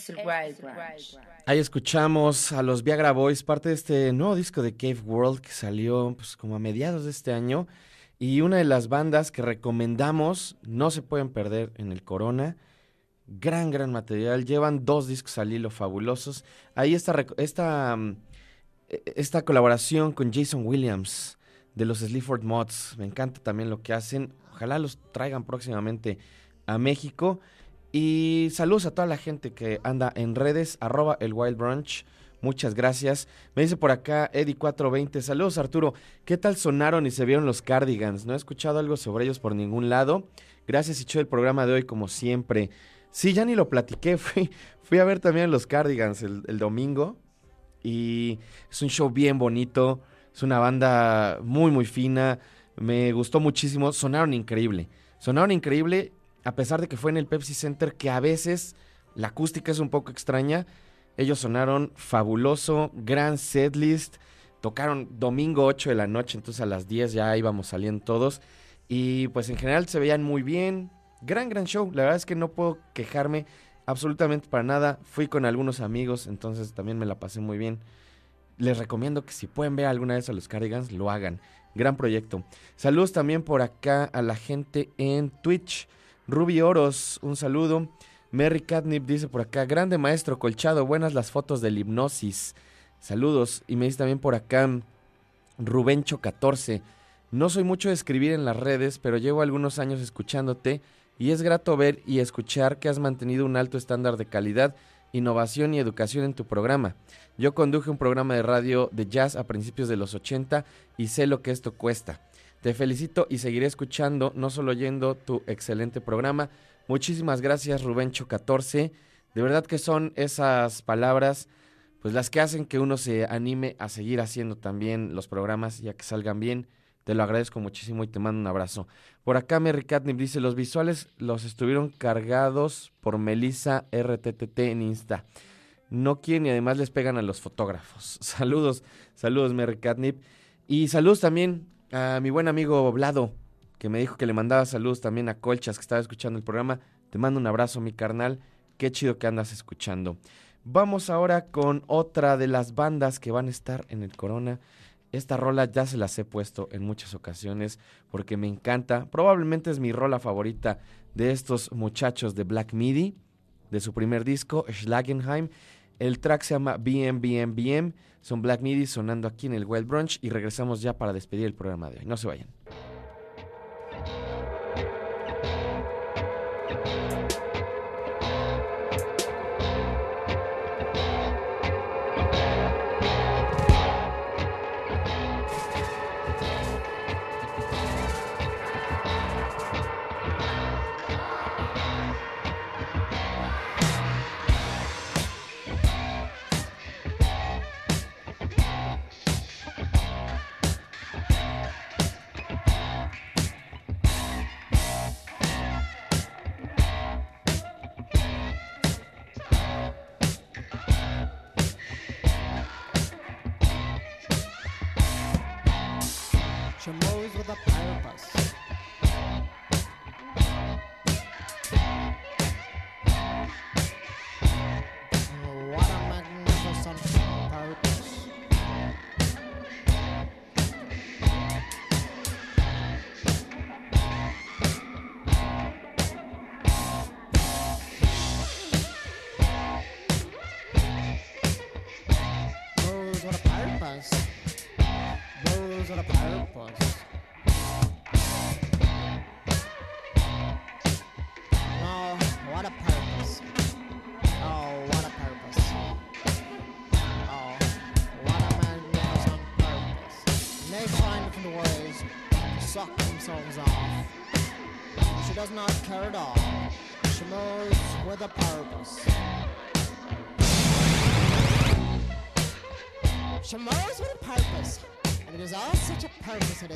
Es el Wild Branch. Ahí escuchamos a los Viagra Boys, parte de este nuevo disco de Cave World que salió pues, como a mediados de este año. Y una de las bandas que recomendamos, no se pueden perder en el Corona. Gran, gran material. Llevan dos discos al hilo fabulosos. Ahí está esta, mm, e, esta colaboración con Jason Williams de los Sleaford Mods. Me encanta también lo que hacen. Ojalá los traigan próximamente a México. Y saludos a toda la gente que anda en redes, arroba el Wild Brunch. Muchas gracias. Me dice por acá Eddie420. Saludos Arturo. ¿Qué tal sonaron y se vieron los Cardigans? No he escuchado algo sobre ellos por ningún lado. Gracias y chido el programa de hoy como siempre. Sí, ya ni lo platiqué. [LAUGHS] Fui, fui a ver también los Cardigans el, el domingo. Y es un show bien bonito. Es una banda muy, muy fina. Me gustó muchísimo. Sonaron increíble. Sonaron increíble a pesar de que fue en el Pepsi Center, que a veces la acústica es un poco extraña, ellos sonaron fabuloso, gran setlist, tocaron domingo 8 de la noche, entonces a las 10 ya íbamos saliendo todos, y pues en general se veían muy bien, gran, gran show, la verdad es que no puedo quejarme absolutamente para nada, fui con algunos amigos, entonces también me la pasé muy bien. Les recomiendo que si pueden ver alguna vez a los Cardigans, lo hagan. Gran proyecto. Saludos también por acá a la gente en Twitch. Ruby Oros, un saludo. Mary Catnip dice por acá, grande maestro colchado, buenas las fotos del hipnosis. Saludos. Y me dice también por acá Rubencho14. No soy mucho de escribir en las redes, pero llevo algunos años escuchándote y es grato ver y escuchar que has mantenido un alto estándar de calidad, innovación y educación en tu programa. Yo conduje un programa de radio de jazz a principios de los 80 y sé lo que esto cuesta. Te felicito y seguiré escuchando, no solo oyendo tu excelente programa. Muchísimas gracias, Rubencho 14. De verdad que son esas palabras, pues las que hacen que uno se anime a seguir haciendo también los programas y a que salgan bien. Te lo agradezco muchísimo y te mando un abrazo. Por acá Mary Catnip dice, los visuales los estuvieron cargados por Melissa RTTT en Insta. No quieren y además les pegan a los fotógrafos. [LAUGHS] Saludos, saludos Mary Catnip. Y saludos también a mi buen amigo Vlado, que me dijo que le mandaba saludos también a Colchas, que estaba escuchando el programa. Te mando un abrazo, mi carnal. Qué chido que andas escuchando. Vamos ahora con otra de las bandas que van a estar en el Corona. Esta rola ya se las he puesto en muchas ocasiones porque me encanta. Probablemente es mi rola favorita de estos muchachos de Black Midi, de su primer disco, Schlagenheim. El track se llama BM, BM, BM. Son Black Midi sonando aquí en el Wild Brunch y regresamos ya para despedir el programa de hoy. No se vayan.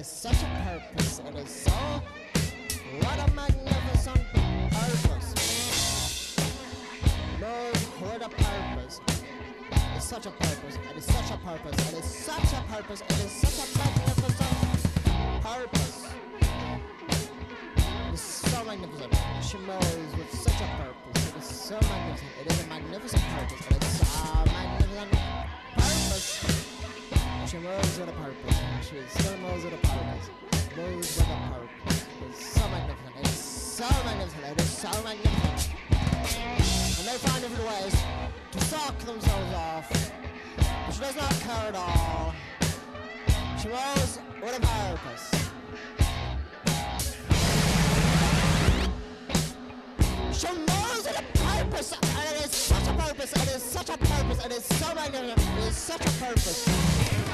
Purpose. Such a purpose. It is so. What a magnificent purpose. Lord, what a purpose. It's such a purpose. It is such a purpose. It is such a purpose. It is such a magnificent purpose. It is so magnificent. She moves with such a purpose. It is so magnificent. It is a magnificent purpose. It is so magnificent purpose. She moves with a purpose. She still moves with a purpose. Moves with a purpose. It is so magnificent. It is so magnificent. It is so magnificent. And they find different ways to suck themselves off. But she does not care at all. She moves with a purpose. She moves with a purpose, and it is such a purpose, it is such a purpose, it is so magnificent, it is such a purpose.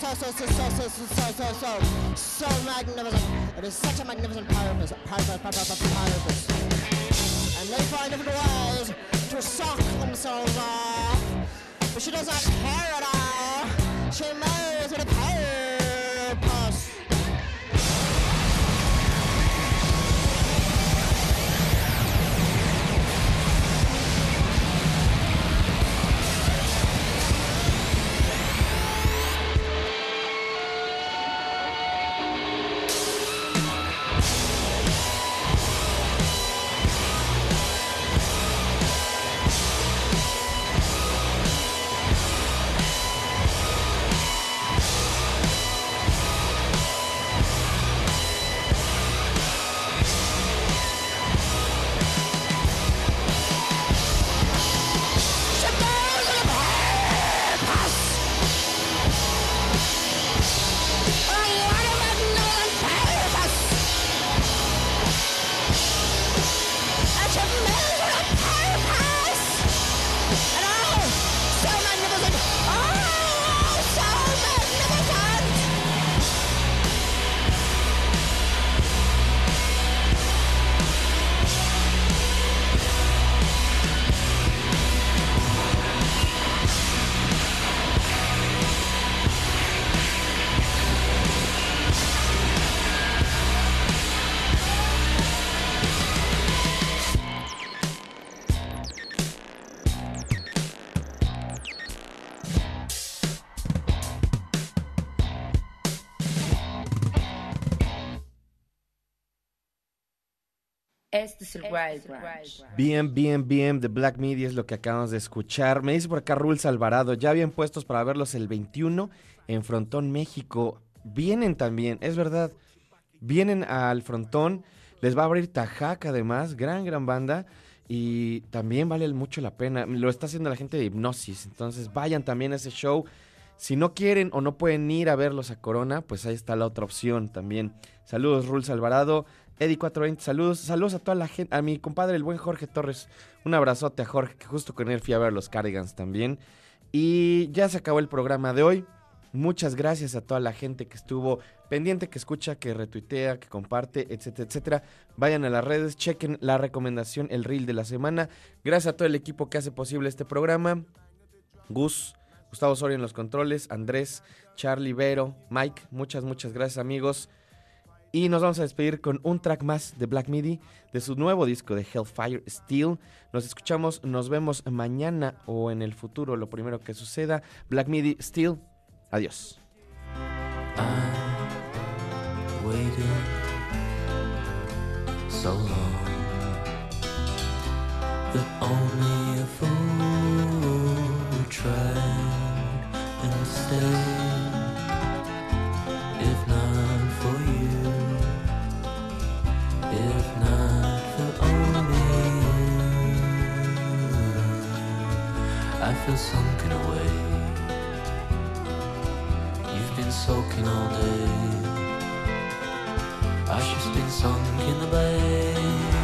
so... And she moves with a purpose, and she moves with a purpose, with a purpose, and it's so magnificent so magnificent. So, so, so, so, so, so, so, so, so, so, so magnificent. It is such a magnificent purpose, purpose, purpose, purpose. And they find different ways to suck themselves off. But she does not care at all. She moves with a Wild. Bien, bien, bien, The Black Media es lo que acabamos de escuchar. Me dice por acá Rules Alvarado, ya bien puestos para verlos el 21 en Frontón, México. Vienen también, es verdad, vienen al Frontón, les va a abrir Tajac además, gran, gran banda. Y también vale mucho la pena, lo está haciendo la gente de Hipnosis, entonces vayan también a ese show. Si no quieren o no pueden ir a verlos a Corona, pues ahí está la otra opción también. Saludos, Rules Alvarado. Eddie 420, saludos, saludos a toda la gente, a mi compadre, el buen Jorge Torres. Un abrazote a Jorge, que justo con él fui a ver los Cardigans también. Y ya se acabó el programa de hoy. Muchas gracias a toda la gente que estuvo pendiente, que escucha, que retuitea, que comparte, etcétera, etcétera. Vayan a las redes, chequen la recomendación, el reel de la semana. Gracias a todo el equipo que hace posible este programa. Gus, Gustavo Soria en los controles, Andrés, Charlie, Vero, Mike. Muchas, muchas gracias amigos. Y nos vamos a despedir con un track más de Black Midi, de su nuevo disco de Hellfire Steel. Nos escuchamos, nos vemos mañana o en el futuro, lo primero que suceda. Black Midi Steel, adiós. And stay. If not for you, if not for only you, I feel sunken away. You've been soaking all day. Ashes been sunk in the bay.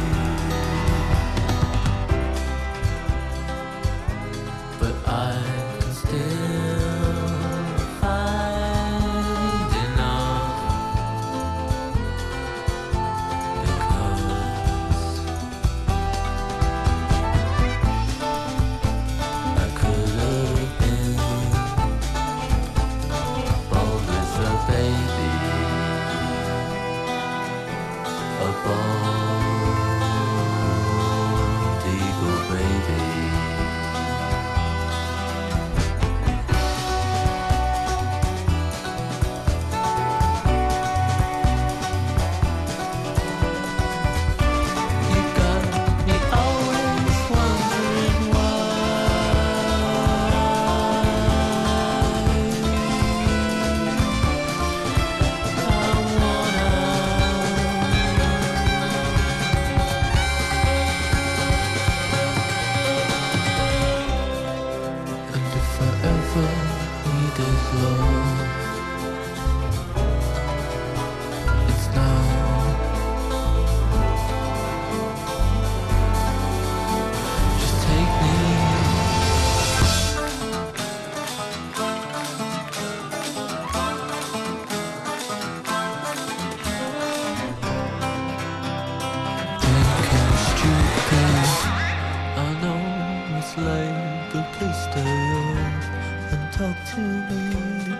Talk to me.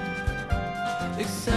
Accept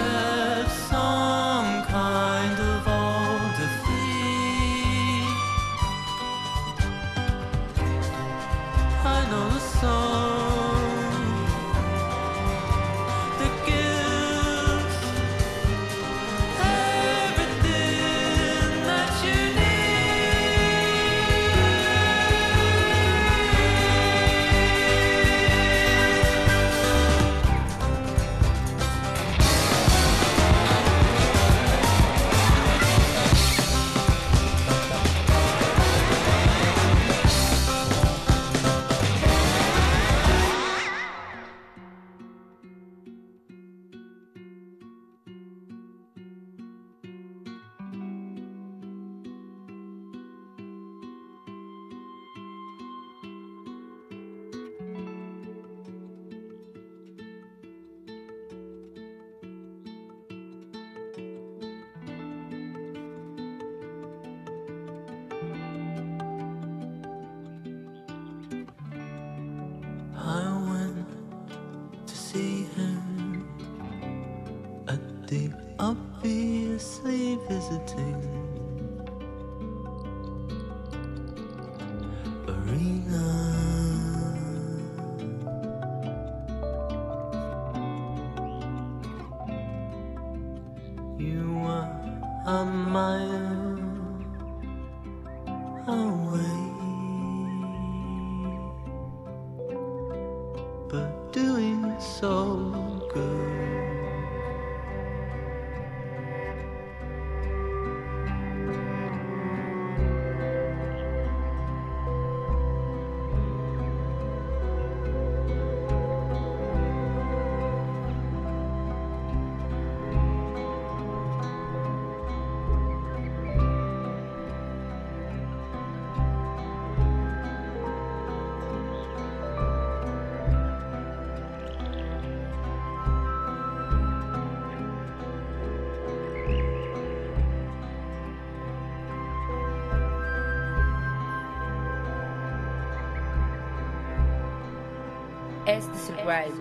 Este